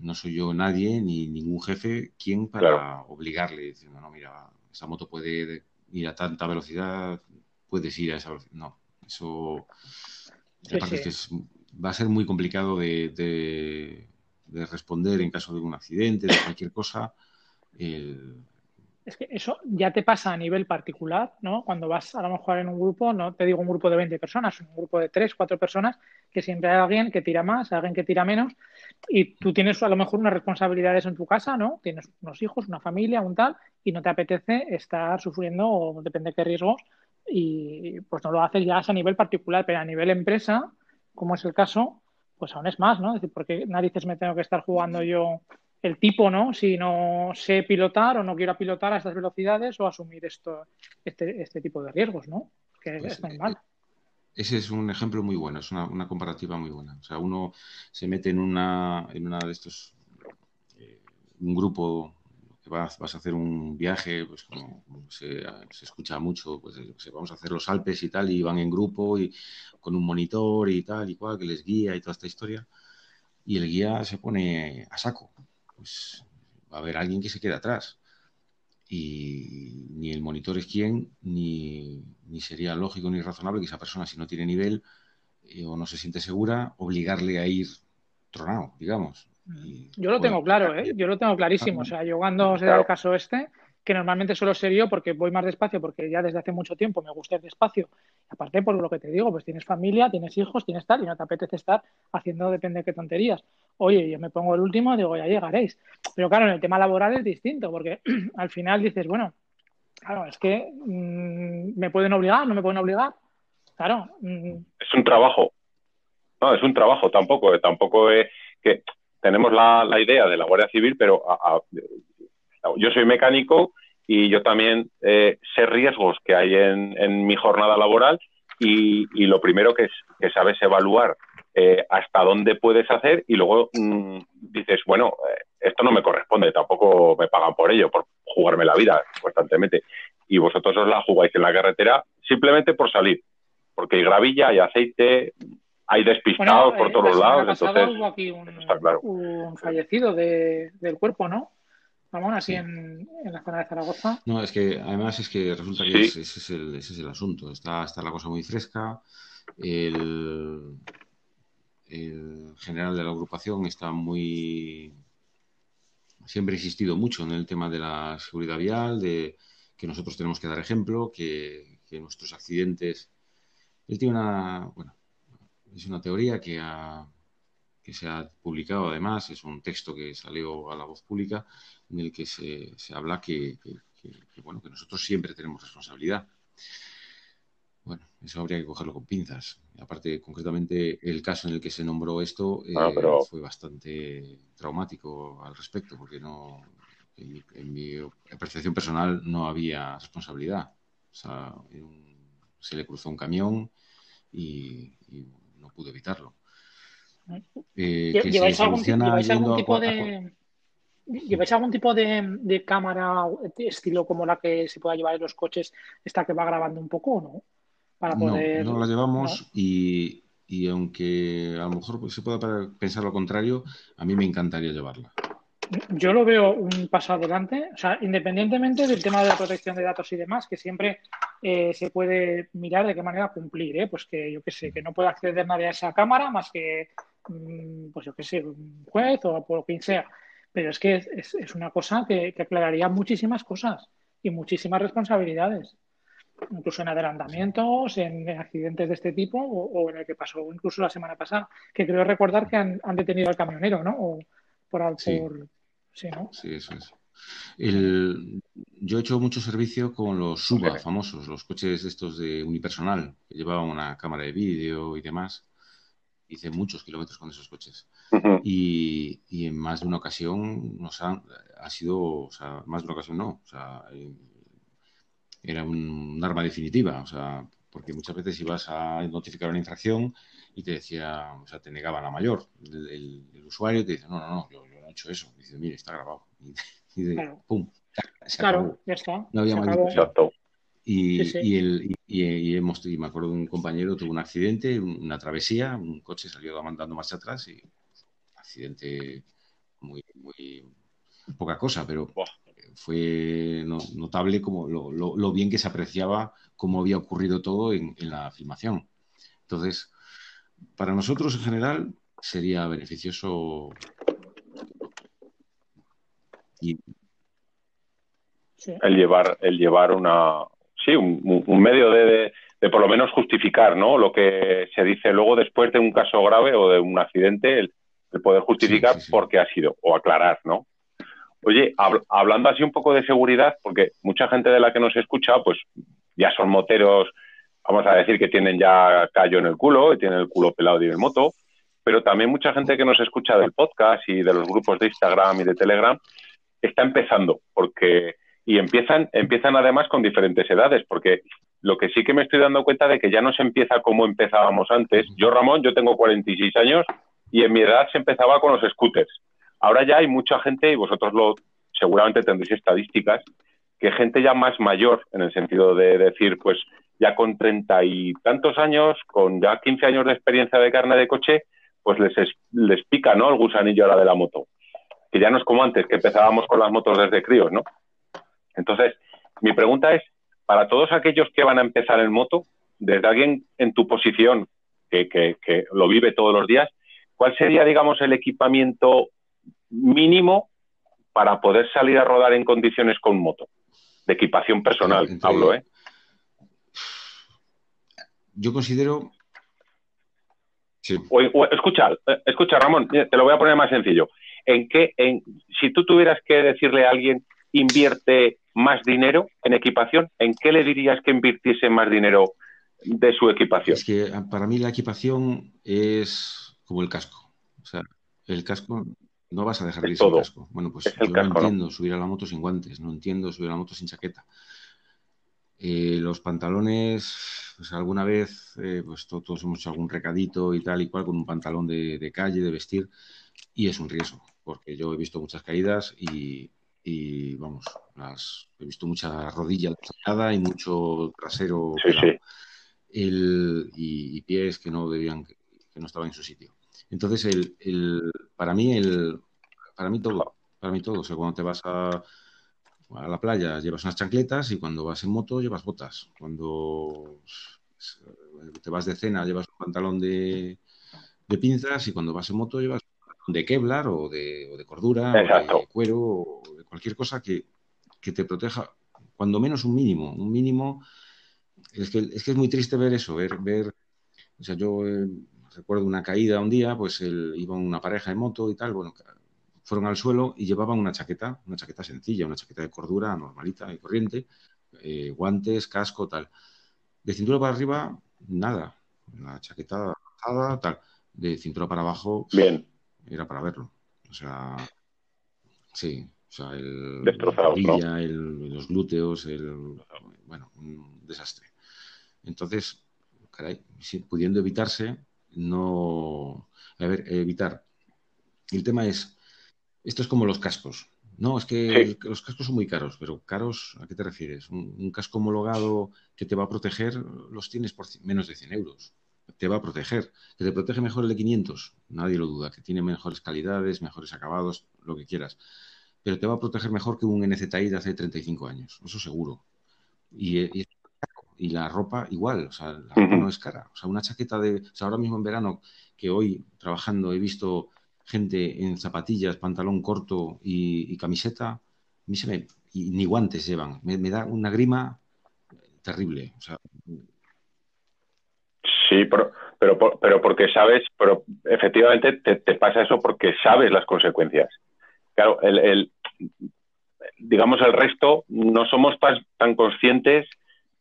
no soy yo nadie ni ningún jefe quien para obligarle diciendo no mira esa moto puede ir a tanta velocidad puedes ir a esa velocidad no eso va a ser muy complicado de, responder en caso de un accidente de cualquier cosa es que eso ya te pasa a nivel particular, ¿no? Cuando vas a lo mejor en un grupo, no te digo un grupo de 20 personas, un grupo de 3, 4 personas, que siempre hay alguien que tira más, alguien que tira menos, y tú tienes a lo mejor unas responsabilidades en tu casa, ¿no? Tienes unos hijos, una familia, un tal, y no te apetece estar sufriendo, o depende de qué riesgos, y pues no lo haces ya a nivel particular, pero a nivel empresa, como es el caso, pues aún es más, ¿no? Es decir, porque narices me tengo que estar jugando yo el tipo, ¿no? Si no sé pilotar o no quiero pilotar a estas velocidades o asumir esto, este, este tipo de riesgos, ¿no? Que pues, es normal. Eh, ese es un ejemplo muy bueno, es una, comparativa muy buena. O sea, uno se mete en una, en una de estos, eh, un grupo que vas, vas, a hacer un viaje, pues como, se, escucha mucho, pues vamos a hacer los Alpes y tal, y van en grupo y con un monitor y tal y cual, que les guía y toda esta historia. Y el guía se pone a saco pues va a haber alguien que se quede atrás. Y ni el monitor es quien, ni, sería lógico ni razonable que esa persona, si no tiene nivel eh, o no se siente segura, obligarle a ir tronado, digamos. yo lo tengo claro, ¿eh? yo lo tengo clarísimo. O sea, yo cuando se da el caso este, que normalmente suelo ser yo porque voy más despacio, porque ya desde hace mucho tiempo me gusta ir despacio. Aparte, por lo que te digo, pues tienes familia, tienes hijos, tienes tal, y no te apetece estar haciendo depende de qué tonterías. Oye, yo me pongo el último, digo, ya llegaréis. Pero claro, en el tema laboral es distinto, porque *clears throat* al final dices, bueno, claro, es que mm, me pueden obligar, no me pueden obligar. Claro. Mm. Es un trabajo. No, es un trabajo tampoco. Eh, tampoco es que tenemos la, idea de la Guardia Civil, pero yo soy mecánico y yo también eh, sé riesgos que hay en, mi jornada laboral y, lo primero que, es, que sabes evaluar eh, hasta dónde puedes hacer y luego mm, dices, bueno, eh, esto no me corresponde, tampoco me pagan por ello, por jugarme la vida constantemente. Y vosotros os la jugáis en la carretera simplemente por salir, porque hay gravilla, hay aceite, hay despistados por todos lados. Entonces, hubo aquí un, está claro. un fallecido del cuerpo, ¿no? Ramón, así en, la zona de Zaragoza. No, es que además es que resulta que ese, es el, ese, es el, asunto. Está, está la cosa muy fresca. El, general de la agrupación está muy. Siempre ha insistido mucho en el tema de la seguridad vial, de que nosotros tenemos que dar ejemplo, que, que nuestros accidentes. Él tiene una. Bueno, es una teoría que ha, que se ha publicado además, es un texto que salió a la voz pública en el que se, habla que, bueno, que nosotros siempre tenemos responsabilidad. Bueno, eso habría que cogerlo con pinzas. Aparte, concretamente, el caso en el que se nombró esto eh, ah, fue bastante traumático al respecto, porque no, en, mi percepción personal no había responsabilidad. O sea, se le cruzó un camión y no pudo evitarlo. Eh, ¿Lleváis, algún, tipo de... ¿Lleváis algún tipo de, cámara estilo como la que se pueda llevar en los coches, esta que va grabando un poco o no? Para poder... No, la llevamos Y, aunque a lo mejor se pueda pensar lo contrario, a mí me encantaría llevarla. Yo lo veo un paso adelante, o sea, independientemente del tema de la protección de datos y demás, que siempre eh, se puede mirar de qué manera cumplir, ¿eh? pues que yo qué sé, que no pueda acceder nadie a esa cámara más que Mm, pues yo qué sé, un juez o por quien sea. Pero es que es, es una cosa que, aclararía muchísimas cosas y muchísimas responsabilidades. Incluso en adelantamientos, en, accidentes de este tipo o, en el que pasó incluso la semana pasada, que creo recordar que han, detenido al camionero, ¿no? O por, sí. sí, ¿no? Sí, eso es. El, yo he hecho mucho servicio con los Suba famosos, los coches estos de unipersonal, que llevaban una cámara de vídeo y demás hice muchos kilómetros con esos coches. y, y, en más de una ocasión nos ha, ha sido, o sea, más de una ocasión no, o sea, eh, era un, arma definitiva, o sea, porque muchas veces ibas a notificar una infracción y te decía, o sea, te negaba la mayor. El, usuario te dice, no, no, no, yo, no he hecho eso. Y dice, mire, está grabado. *laughs* Y, de, pum, claro, ya está. No había más y, y, el, y, hemos, y me acuerdo de un compañero tuvo un accidente, una travesía, un coche salió mandando marcha atrás y accidente muy, muy poca cosa, pero fue notable como lo, bien que se apreciaba cómo había ocurrido todo en, la filmación. Entonces, para nosotros en general sería beneficioso el llevar el llevar una sí un, medio de, por lo menos justificar no lo que se dice luego después de un caso grave o de un accidente el, poder justificar por qué ha sido o aclarar no Oye, hablando así un poco de seguridad, porque mucha gente de la que nos escucha, pues ya son moteros, vamos a decir que tienen ya callo en el culo y tienen el culo pelado de ir en moto, pero también mucha gente que nos escucha del podcast y de los grupos de Instagram y de Telegram está empezando, porque y empiezan, empiezan además con diferentes edades, porque lo que sí que me estoy dando cuenta de que ya no se empieza como empezábamos antes. Yo, Ramón, yo tengo 46 años y en mi edad se empezaba con los scooters. Ahora ya hay mucha gente, y vosotros lo seguramente tendréis estadísticas, que gente ya más mayor, en el sentido de decir, pues ya con treinta y tantos años, con ya 15 años de experiencia de carne de coche, pues les, les pica, ¿no? El gusanillo ahora de la moto. Que ya no es como antes, que empezábamos con las motos desde críos, ¿no? Entonces, mi pregunta es, para todos aquellos que van a empezar en moto, desde alguien en tu posición, que, que lo vive todos los días, ¿cuál sería, digamos, el equipamiento mínimo para poder salir a rodar en condiciones con moto. De equipación personal, hablo, ¿eh? Yo considero. escucha, eh, escucha, Ramón, te lo voy a poner más sencillo. ¿En qué, en, si tú tuvieras que decirle a alguien invierte más dinero en equipación, ¿en qué le dirías que invirtiese más dinero de su equipación? Es que ah, para mí la equipación es como el casco. O sea, el casco no vas a dejar de ir sin casco. Bueno, pues yo no entiendo subir a la moto sin guantes, no entiendo subir a la moto sin chaqueta. Eh, los pantalones, pues alguna vez, eh, pues todos hemos hecho algún recadito y tal y cual con un pantalón de, calle, de vestir, y es un riesgo, porque yo he visto muchas caídas y, vamos, he visto mucha rodilla y mucho trasero y, pies que no debían, que no estaban en su sitio. Entonces, el, el, para mí, el, para mí todo, para mí todo. O sea, cuando te vas a, a la playa llevas unas chancletas y cuando vas en moto llevas botas. Cuando te vas de cena llevas un pantalón de, de pinzas y cuando vas en moto llevas de Kevlar o de, o de cordura o de cuero o de cualquier cosa que, que, te proteja, cuando menos un mínimo. Un mínimo, es que es, que es muy triste ver eso, ver, ver o sea, yo eh, recuerdo una caída un día, pues el, iba una pareja en moto y tal, bueno, fueron al suelo y llevaban una chaqueta, una chaqueta sencilla, una chaqueta de cordura normalita y corriente, eh, guantes, casco, tal. De cintura para arriba, nada. La chaqueta tal. De cintura para abajo, bien. Era para verlo. O sea, sí. O sea, el, la el, los glúteos, el, bueno, un desastre. Entonces, caray, pudiendo evitarse, no. A ver, evitar. El tema es, esto es como los cascos. No, es que los cascos son muy caros, pero caros, ¿a qué te refieres? Un, casco homologado que te va a proteger, los tienes por menos de 100 euros. Te va a proteger. ¿Que te protege mejor el de 500? Nadie lo duda, que tiene mejores calidades, mejores acabados, lo que quieras. Pero te va a proteger mejor que un NZI de hace 35 años, eso seguro. Y, y y la ropa igual, o sea, la ropa no es cara. O sea, una chaqueta de. O sea, ahora mismo en verano, que hoy trabajando he visto gente en zapatillas, pantalón corto y, camiseta, a mí se me. Y ni guantes llevan. Me, da una grima terrible. O sea, sí, pero, pero, pero porque sabes, pero efectivamente te, pasa eso porque sabes las consecuencias. Claro, el, el digamos el resto no somos tan, tan conscientes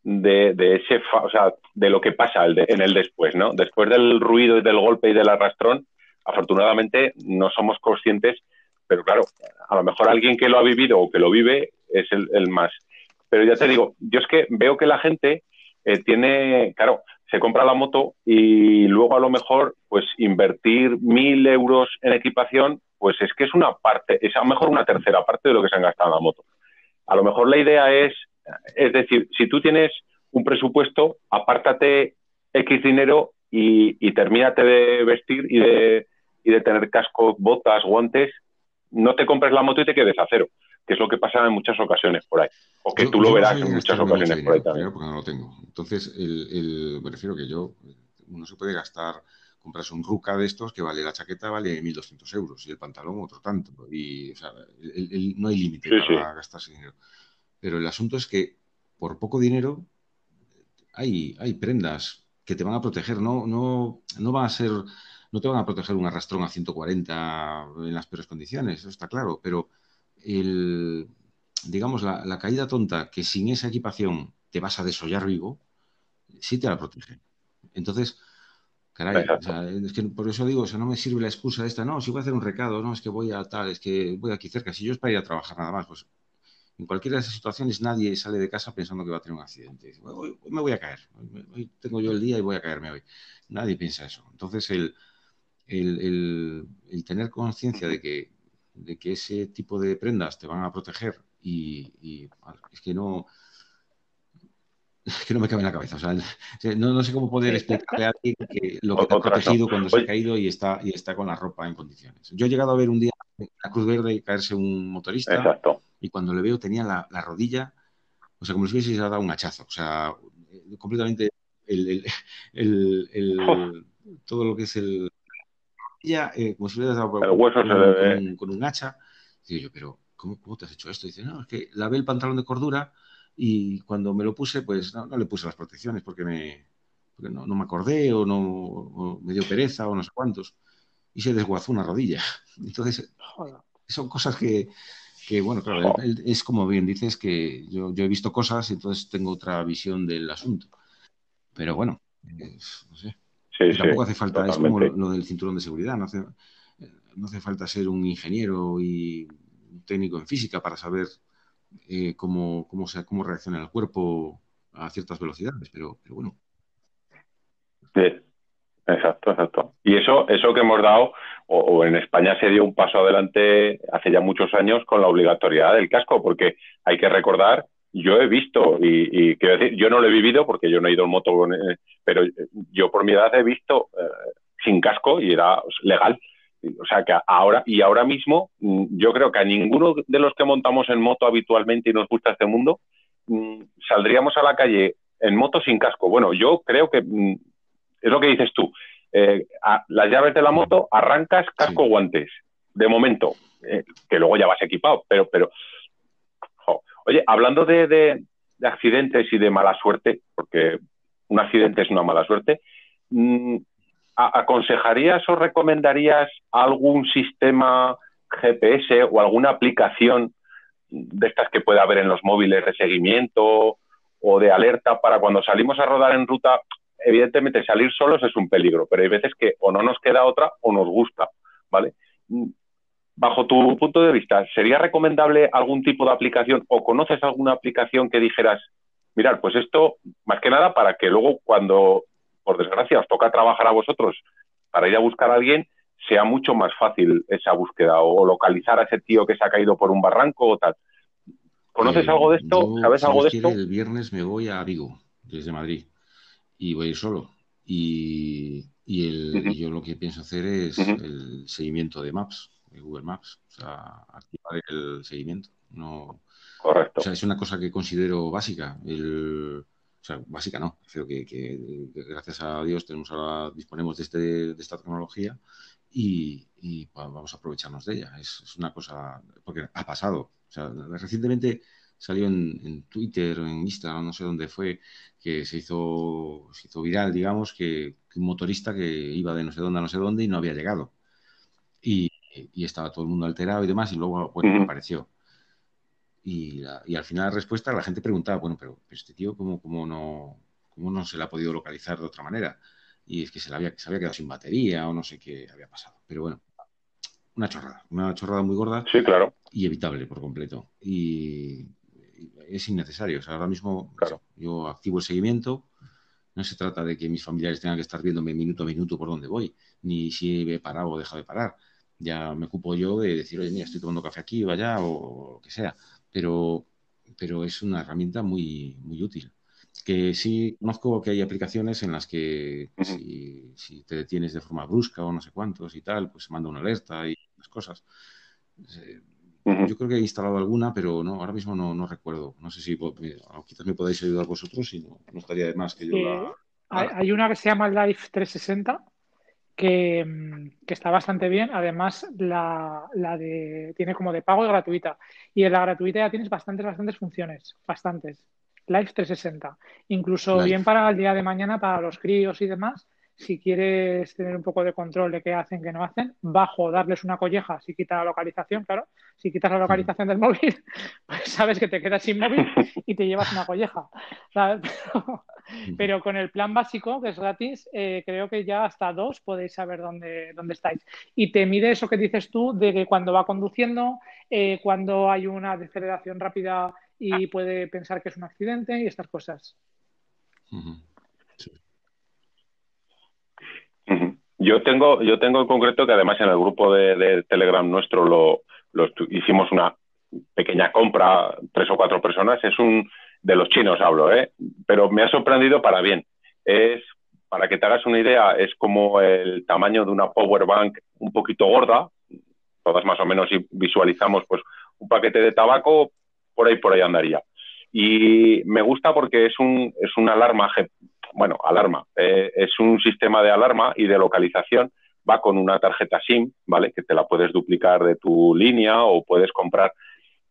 de, de, ese, o sea, de lo que pasa en el después, ¿no? Después del ruido y del golpe y del arrastrón, afortunadamente no somos conscientes, pero claro, a lo mejor alguien que lo ha vivido o que lo vive es el, más. Pero ya te digo, yo es que veo que la gente eh, tiene, claro, se compra la moto y luego a lo mejor, pues invertir mil euros en equipación, pues es que es una parte, es a lo mejor una tercera parte de lo que se han gastado en la moto. A lo mejor la idea es es decir, si tú tienes un presupuesto, apártate X dinero y, termínate de vestir y de, y de tener casco, botas, guantes no te compres la moto y te quedes a cero, que es lo que pasa en muchas ocasiones por ahí. O que tú lo verás en muchas ocasiones por ahí también. Porque no lo tengo. Entonces, el, me refiero que yo, uno se puede gastar, comprarse un ruca de estos que vale, la chaqueta vale 1.200 euros y el pantalón otro tanto. Y, o sea, no hay límite para gastarse dinero. Pero el asunto es que por poco dinero hay, hay prendas que te van a proteger, no, no, no van a ser, no te van a proteger un arrastrón a 140 en las peores condiciones, eso está claro, pero el, digamos, la, caída tonta que sin esa equipación te vas a desollar vivo, sí te la protege. Entonces, caray, es que por eso digo, o sea, no me sirve la excusa esta, no, si voy a hacer un recado, no, es que voy a tal, es que voy aquí cerca, si yo es para ir a trabajar nada más, pues en cualquiera de esas situaciones nadie sale de casa pensando que va a tener un accidente. hoy, me voy a caer, hoy, tengo yo el día y voy a caerme hoy. Nadie piensa eso. Entonces, el, el, tener conciencia de que, de que ese tipo de prendas te van a proteger y, es que no es que no me cabe en la cabeza. O sea, no, sé cómo poder explicarle a alguien que lo que te ha protegido cuando se ha caído y está, y está con la ropa en condiciones. Yo he llegado a ver un día en la Cruz Verde caerse un motorista. Exacto y cuando le veo tenía la, rodilla, o sea, como si hubiese dado un hachazo, o sea, completamente el, *laughs* todo lo que es el... Ya, eh, como si dado con, un hacha. Digo yo, pero ¿cómo, ¿cómo, te has hecho esto? dice, no, es que lavé el pantalón de cordura y cuando me lo puse, pues no, le puse las protecciones porque, me, no, me acordé o, no, me dio pereza o no sé cuántos. Y se desguazó una rodilla. *laughs* Entonces, son cosas que, que bueno, claro, es como bien dices que yo, he visto cosas y entonces tengo otra visión del asunto. Pero bueno, no sé. Tampoco hace falta, es como lo, del cinturón de seguridad, no hace, no hace falta ser un ingeniero y un técnico en física para saber eh, cómo, cómo, se, cómo reacciona el cuerpo a ciertas velocidades, pero, pero bueno. Sí, exacto, exacto. Y eso, eso que hemos dado o, en España se dio un paso adelante hace ya muchos años con la obligatoriedad del casco, porque hay que recordar, yo he visto, y, quiero decir, yo no lo he vivido porque yo no he ido en moto, eh, pero yo por mi edad he visto eh, sin casco y era legal. O sea que ahora, y ahora mismo, mm, yo creo que a ninguno de los que montamos en moto habitualmente y nos gusta este mundo, mm, saldríamos a la calle en moto sin casco. Bueno, yo creo que mm, es lo que dices tú eh, las llaves de la moto, arrancas, casco, guantes. De momento, eh, que luego ya vas equipado, pero, pero, oye, hablando de, accidentes y de mala suerte, porque un accidente es una mala suerte, mm, ¿aconsejarías o recomendarías algún sistema GPS o alguna aplicación de estas que pueda haber en los móviles de seguimiento o de alerta para cuando salimos a rodar en ruta evidentemente salir solos es un peligro, pero hay veces que o no nos queda otra o nos gusta, ¿vale? Bajo tu punto de vista, ¿sería recomendable algún tipo de aplicación o conoces alguna aplicación que dijeras, mirad, pues esto, más que nada para que luego cuando, por desgracia, os toca trabajar a vosotros para ir a buscar a alguien, sea mucho más fácil esa búsqueda o localizar a ese tío que se ha caído por un barranco o tal. ¿Conoces eh, algo de esto? ¿Sabes algo de esto? El viernes me voy a Vigo, desde Madrid y voy a ir solo. Y, y, el, yo lo que pienso hacer es el seguimiento de Maps, de Google Maps, o sea, activar el seguimiento. No, Correcto. O sea, es una cosa que considero básica. El, o sea, básica no, creo que, que, gracias a Dios tenemos ahora, disponemos de, este, de esta tecnología y, y, vamos a aprovecharnos de ella. Es, es, una cosa, porque ha pasado. O sea, recientemente salió en, Twitter o en Instagram, no sé dónde fue, que se hizo, se hizo viral, digamos, que, un motorista que iba de no sé dónde a no sé dónde y no había llegado. Y, estaba todo el mundo alterado y demás, y luego, bueno, apareció. Y, al final la respuesta, la gente preguntaba, bueno, pero, este tío, ¿cómo, cómo, no, ¿cómo no se le ha podido localizar de otra manera? Y es que se, le había, se había quedado sin batería o no sé qué había pasado. Pero bueno, una chorrada, una chorrada muy gorda. Sí, claro. Y evitable por completo. Y, es innecesario. O sea, ahora mismo yo activo el seguimiento. No se trata de que mis familiares tengan que estar viéndome minuto a minuto por dónde voy, ni si he parado o dejado de parar. Ya me ocupo yo de decir, oye, mira, estoy tomando café aquí o allá o lo que sea. Pero, pero es una herramienta muy, muy útil. Que sí conozco que hay aplicaciones en las que si, si, te detienes de forma brusca o no sé cuántos y tal, pues manda una alerta y las cosas Yo creo que he instalado alguna, pero no, ahora mismo no, recuerdo. No sé si quizás me podáis ayudar vosotros y no, estaría de más que yo la... Hay una que se llama Life 360 que, que, está bastante bien. Además, la, la, de tiene como de pago y gratuita. Y en la gratuita ya tienes bastantes, bastantes funciones. Bastantes. Live 360. Incluso bien para el día de mañana, para los críos y demás, si quieres tener un poco de control de qué hacen, qué no hacen, bajo darles una colleja si quita la localización, claro. Si quitas la localización del móvil, *laughs* pues sabes que te quedas sin móvil y te llevas una colleja. Pero, con el plan básico, que es gratis, eh, creo que ya hasta dos podéis saber dónde, dónde estáis. Y te mide eso que dices tú de que cuando va conduciendo, eh, cuando hay una deceleración rápida y puede pensar que es un accidente y estas cosas. Yo tengo, yo tengo en concreto que además en el grupo de, Telegram nuestro lo, hicimos una pequeña compra, tres o cuatro personas, es un de los chinos hablo, ¿eh? pero me ha sorprendido para bien. Es, para que te hagas una idea, es como el tamaño de una power bank un poquito gorda, todas más o menos y visualizamos pues un paquete de tabaco, por ahí por ahí andaría. Y me gusta porque es un es una alarma bueno, alarma, eh, es un sistema de alarma y de localización, va con una tarjeta SIM, ¿vale? Que te la puedes duplicar de tu línea o puedes comprar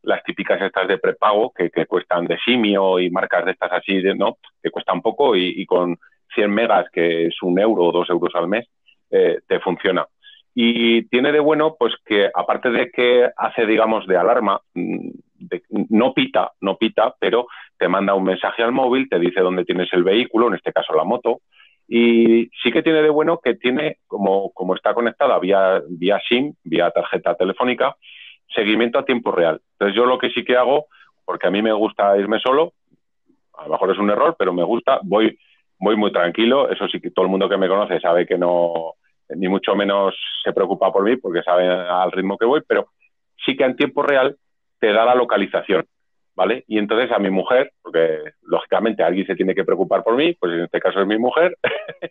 las típicas estas de prepago que, cuestan de simio y marcas de estas así, de, ¿no? Que cuestan poco y, con 100 megas, que es un euro o dos euros al mes, eh, te funciona. Y tiene de bueno, pues que aparte de que hace, digamos, de alarma, no pita, no pita, pero te manda un mensaje al móvil, te dice dónde tienes el vehículo, en este caso la moto, y sí que tiene de bueno que tiene, como, como está conectada vía, vía SIM, vía tarjeta telefónica, seguimiento a tiempo real. Entonces yo lo que sí que hago, porque a mí me gusta irme solo, a lo mejor es un error, pero me gusta, voy, voy muy tranquilo, eso sí que todo el mundo que me conoce sabe que no, ni mucho menos se preocupa por mí, porque sabe al ritmo que voy, pero sí que en tiempo real te da la localización, ¿vale? Y entonces a mi mujer, porque lógicamente alguien se tiene que preocupar por mí, pues en este caso es mi mujer, *laughs*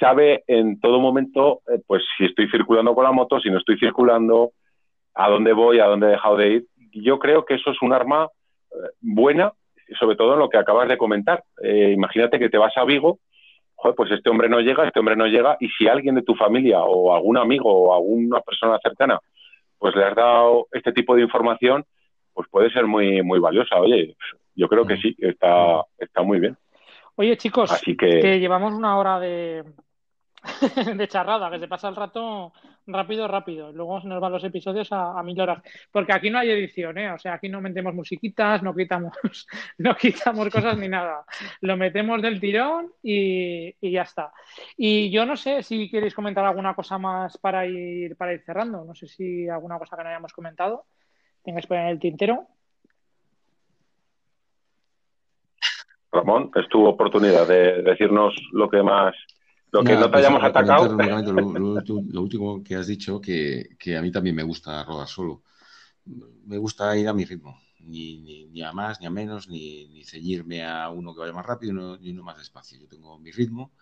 sabe en todo momento, eh, pues si estoy circulando con la moto, si no estoy circulando, a dónde voy, a dónde he dejado de ir. Yo creo que eso es un arma eh, buena, sobre todo en lo que acabas de comentar. Eh, imagínate que te vas a Vigo, pues este hombre no llega, este hombre no llega, y si alguien de tu familia o algún amigo o alguna persona cercana pues le has dado este tipo de información, pues puede ser muy, muy valiosa. Oye, yo creo que sí, está, está muy bien. Oye, chicos, que... llevamos una hora de, *laughs* de charrada, que se pasa el rato rápido, rápido. Luego se nos van los episodios a, mil horas. Porque aquí no hay edición, ¿eh? O sea, aquí no metemos musiquitas, no quitamos, *laughs* no quitamos cosas ni nada. Lo metemos del tirón y, ya está. Y yo no sé si queréis comentar alguna cosa más para ir, para ir cerrando. No sé si alguna cosa que no hayamos comentado. Tengáis por en el tintero. Ramón, es tu oportunidad de decirnos lo que más lo que no te pues, hayamos atacado. *laughs* Lo, último que has dicho, que, que, a mí también me gusta rodar solo. Me gusta ir a mi ritmo, ni, ni, a más, ni a menos, ni, ni, ceñirme a uno que vaya más rápido ni uno más despacio. Yo tengo mi ritmo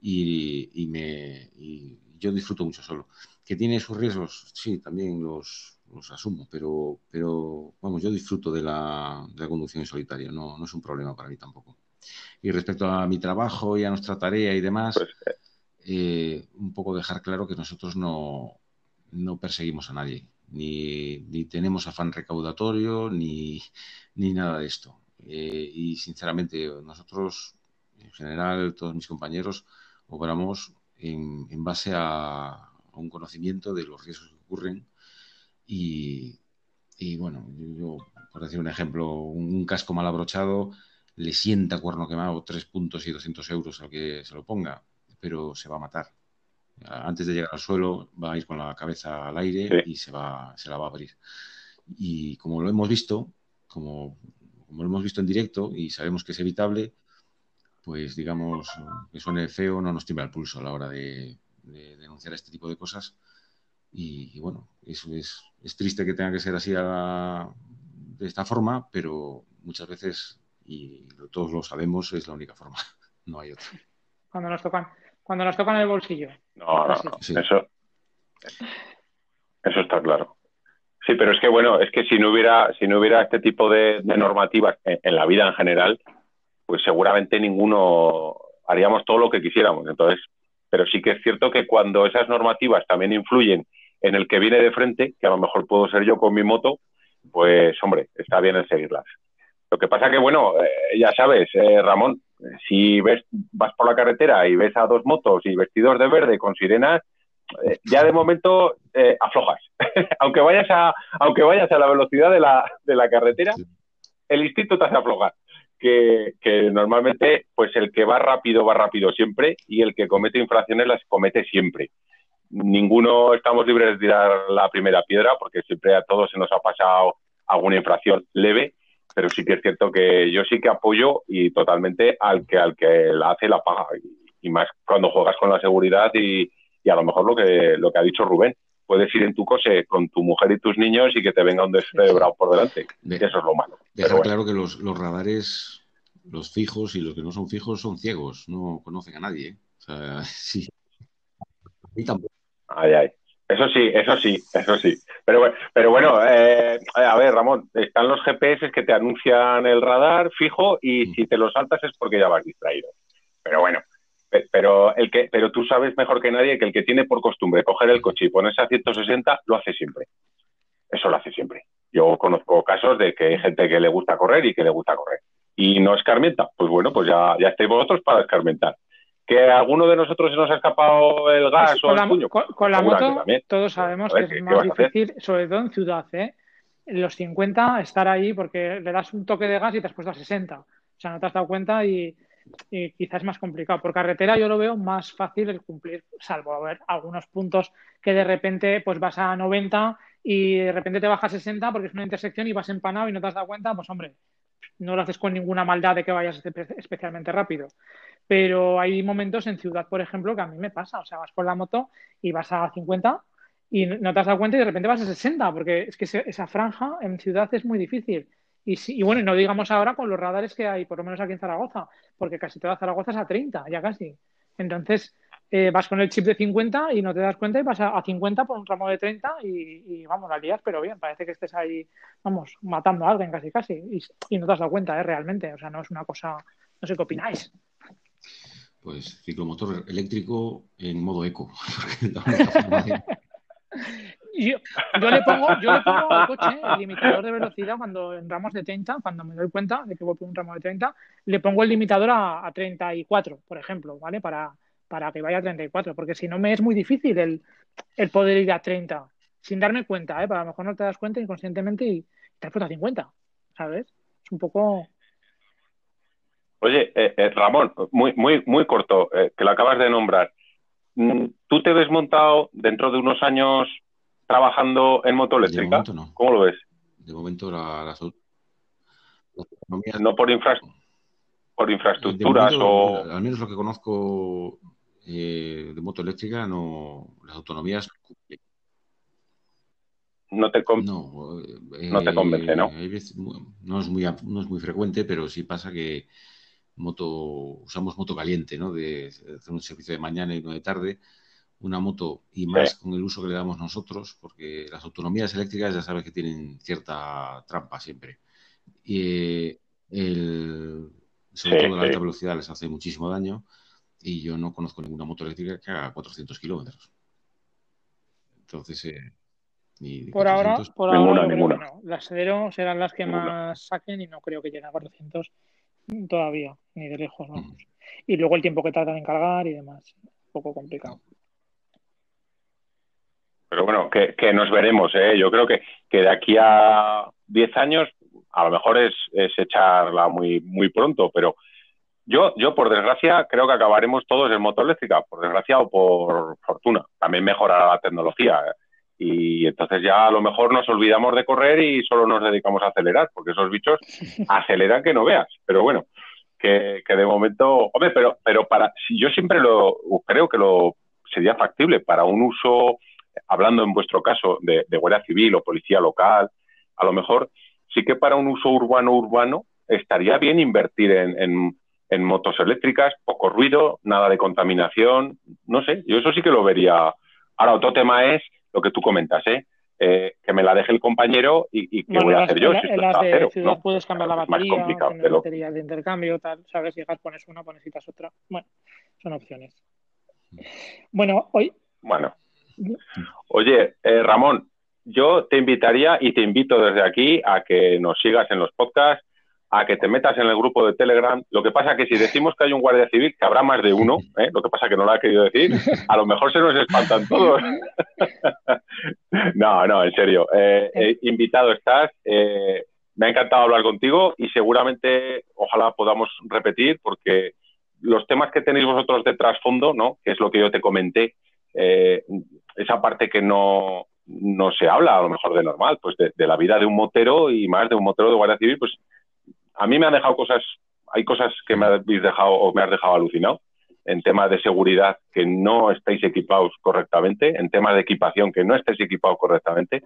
y, y me, y yo disfruto mucho solo. ¿Que tiene sus riesgos? Sí, también los, los asumo, pero, pero vamos, yo disfruto de la, de la conducción en solitario, no, no es un problema para mí tampoco. Y respecto a mi trabajo y a nuestra tarea y demás, pues, eh. Eh, un poco dejar claro que nosotros no, no perseguimos a nadie, ni, ni, tenemos afán recaudatorio, ni, ni nada de esto. Eh, y sinceramente, nosotros, en general, todos mis compañeros, obramos en, en base a, un conocimiento de los riesgos que ocurren y, y bueno, yo, por decir un ejemplo, un casco mal abrochado le sienta cuerno quemado tres puntos y 200 euros al que se lo ponga, pero se va a matar. Antes de llegar al suelo va a ir con la cabeza al aire y se, va, se la va a abrir. Y como lo hemos visto, como, como lo hemos visto en directo y sabemos que es evitable, pues digamos que suene feo, no nos tiembla el pulso a la hora de, denunciar este tipo de cosas. Y, bueno, eso es, es, triste que tenga que ser así de esta forma, pero muchas veces y todos lo sabemos, es la única forma, *laughs* no hay otra. Cuando nos tocan, cuando nos tocan el bolsillo. No, no, Eso, eso está claro. Sí, pero es que bueno, es que si no hubiera, si no hubiera este tipo de, normativas en, la vida en general, pues seguramente ninguno haríamos todo lo que quisiéramos. Entonces, pero sí que es cierto que cuando esas normativas también influyen en el que viene de frente, que a lo mejor puedo ser yo con mi moto, pues hombre, está bien el seguirlas. Lo que pasa que, bueno, eh, ya sabes, eh, Ramón, si ves, vas por la carretera y ves a dos motos y vestidos de verde con sirenas, eh, ya de momento aflojas. *laughs* aunque vayas a, aunque vayas a la velocidad de la, de la carretera, el instinto te hace aflojar. Que, que, normalmente, pues el que va rápido va rápido siempre y el que comete infracciones las comete siempre. Ninguno estamos libres de tirar la primera piedra porque siempre a todos se nos ha pasado alguna infracción leve pero sí que es cierto que yo sí que apoyo y totalmente al que al que la hace la paga. Y, más cuando juegas con la seguridad y, a lo mejor lo que lo que ha dicho Rubén puedes ir en tu coche con tu mujer y tus niños y que te venga un descerebrado por delante eso es lo malo. dejar claro que los, los, radares los fijos y los que no son fijos son ciegos no conocen a nadie ¿eh? o sea *laughs* sí. Y tampoco. Ay ay eso sí, eso sí, eso sí. Pero, pero bueno, eh, a ver, Ramón, están los GPS que te anuncian el radar fijo y mm. si te lo saltas es porque ya vas distraído. Pero bueno, pero el que, pero tú sabes mejor que nadie que el que tiene por costumbre coger el coche y ponerse a 160 lo hace siempre. Eso lo hace siempre. Yo conozco casos de que hay gente que le gusta correr y que le gusta correr. Y no escarmienta. Pues bueno, pues ya, ya estáis vosotros para escarmentar que a alguno de nosotros se nos ha escapado el gas o el puño. Con, la moto, todos sabemos que es más difícil, sobre todo en ciudad, ¿eh? Los 50, estar ahí porque le das un toque de gas y te has puesto a 60. O sea, no te has dado cuenta y, quizás es más complicado. Por carretera yo lo veo más fácil el cumplir, salvo a ver algunos puntos que de repente pues vas a 90 y de repente te bajas a 60 porque es una intersección y vas empanado y no te has dado cuenta, pues hombre, no lo haces con ninguna maldad de que vayas especialmente rápido pero hay momentos en ciudad, por ejemplo, que a mí me pasa. O sea, vas por la moto y vas a 50 y no te has dado cuenta y de repente vas a 60, porque es que esa franja en ciudad es muy difícil. Y, y bueno, no digamos ahora con los radares que hay, por lo menos aquí en Zaragoza, porque casi toda Zaragoza es a 30, ya casi. Entonces, eh, vas con el chip de 50 y no te das cuenta y vas a, 50 por un ramo de 30 y, vamos, la lías, pero bien, parece que estés ahí, vamos, matando a alguien casi casi y, y no te has dado cuenta, ¿eh? Realmente, o sea, no es una cosa, no sé qué opináis. Pues ciclomotor eléctrico en modo eco. *laughs* *laughs* yo, le pongo, yo le pongo al coche el limitador de velocidad cuando en ramos de 30, cuando me doy cuenta de que voy por un ramo de 30, le pongo el limitador a, 34, por ejemplo, ¿vale? Para, para que vaya a 34, porque si no me es muy difícil el, el poder ir a 30 sin darme cuenta, ¿eh? Para a lo mejor no te das cuenta inconscientemente y te has puesto a 50, ¿sabes? Es un poco Oye, eh, eh, Ramón, muy, muy, muy corto, eh, que lo acabas de nombrar. Mm, ¿Tú te ves montado dentro de unos años trabajando en moto eléctrica? no. ¿Cómo lo ves? De momento la, la, No por, por infraestructuras o... Al menos lo que conozco de moto eléctrica, no las autonomías no te, no, no te convence, ¿no? No es, muy, no es muy frecuente, pero sí pasa que moto, usamos moto caliente, ¿no? De, hacer un servicio de mañana y uno de tarde, una moto y más con el uso que le damos nosotros, porque las autonomías eléctricas ya sabes que tienen cierta trampa siempre. Y eh, el, sobre todo la alta velocidad les hace muchísimo daño y yo no conozco ninguna moto eléctrica que haga 400 kilómetros. Entonces, eh, por, ahora, por ahora, ninguna, Las cero serán las que más saquen y no creo que lleguen a 400 todavía, ni de lejos. Y luego el tiempo que tardan en cargar y demás. Un poco complicado. Pero bueno, que, nos veremos, ¿eh? Yo creo que, que de aquí a 10 años, a lo mejor es, es echarla muy, muy pronto, pero yo, yo, por desgracia, creo que acabaremos todos en moto eléctrica, por desgracia o por fortuna. También mejorará la tecnología. ¿eh? y entonces ya a lo mejor nos olvidamos de correr y solo nos dedicamos a acelerar, porque esos bichos *laughs* aceleran que no veas. Pero bueno, que, de momento, hombre, pero, pero para, yo siempre lo creo que lo sería factible para un uso, hablando en vuestro caso de, de Guardia Civil o Policía Local, a lo mejor sí que para un uso urbano-urbano estaría bien invertir en, en, en motos eléctricas, poco ruido, nada de contaminación, no sé, yo eso sí que lo vería. Ahora, otro tema es lo que tú comentas, ¿eh? eh, que me la deje el compañero y, que voy a hacer yo. En, las de ciudad puedes cambiar la batería, tener baterías de intercambio, tal, ¿sabes? Llegas, pones una, pones otra. Bueno, son opciones. Bueno, hoy. Bueno. Oye, eh, Ramón, yo te invitaría y te invito desde aquí a que nos sigas en los podcasts, a que te metas en el grupo de Telegram. Lo que pasa que si decimos que hay un guardia civil, que habrá más de uno, ¿eh? lo que pasa que no lo ha querido decir, a lo mejor se nos espantan todos. *laughs* no, no, en serio. Eh, eh, invitado estás. me ha encantado hablar contigo y seguramente ojalá podamos repetir porque los temas que tenéis vosotros de trasfondo, ¿no? que es lo que yo te comenté, esa parte que no, no se habla a lo mejor de normal, pues de, de, la vida de un motero y más de un motero de Guardia Civil, pues a mí me han dejado cosas, hay cosas que me habéis dejado o me has dejado alucinado en temas de seguridad que no estáis equipados correctamente, en temas de equipación que no estáis equipados correctamente.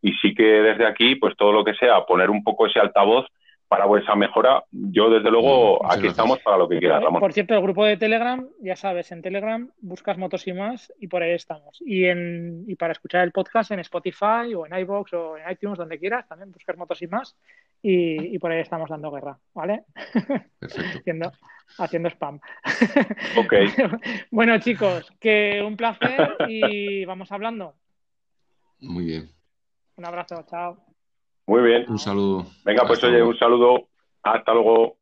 Y sí que desde aquí, pues todo lo que sea, poner un poco ese altavoz para vuestra mejora, yo desde luego aquí estamos para lo que quieras, Ramón. Por cierto, el grupo de Telegram, ya sabes, en Telegram buscas motos y más y por ahí estamos. Y, en, y para escuchar el podcast en Spotify o en iBox o en iTunes, donde quieras, también buscar motos y más y, por ahí estamos dando guerra, ¿vale? *laughs* haciendo, haciendo spam. *laughs* Ok. *laughs* bueno, chicos, que un placer y vamos hablando. Muy bien. Un abrazo, chao. Muy bien. Un saludo. Venga, pues oye, un saludo. Hasta luego.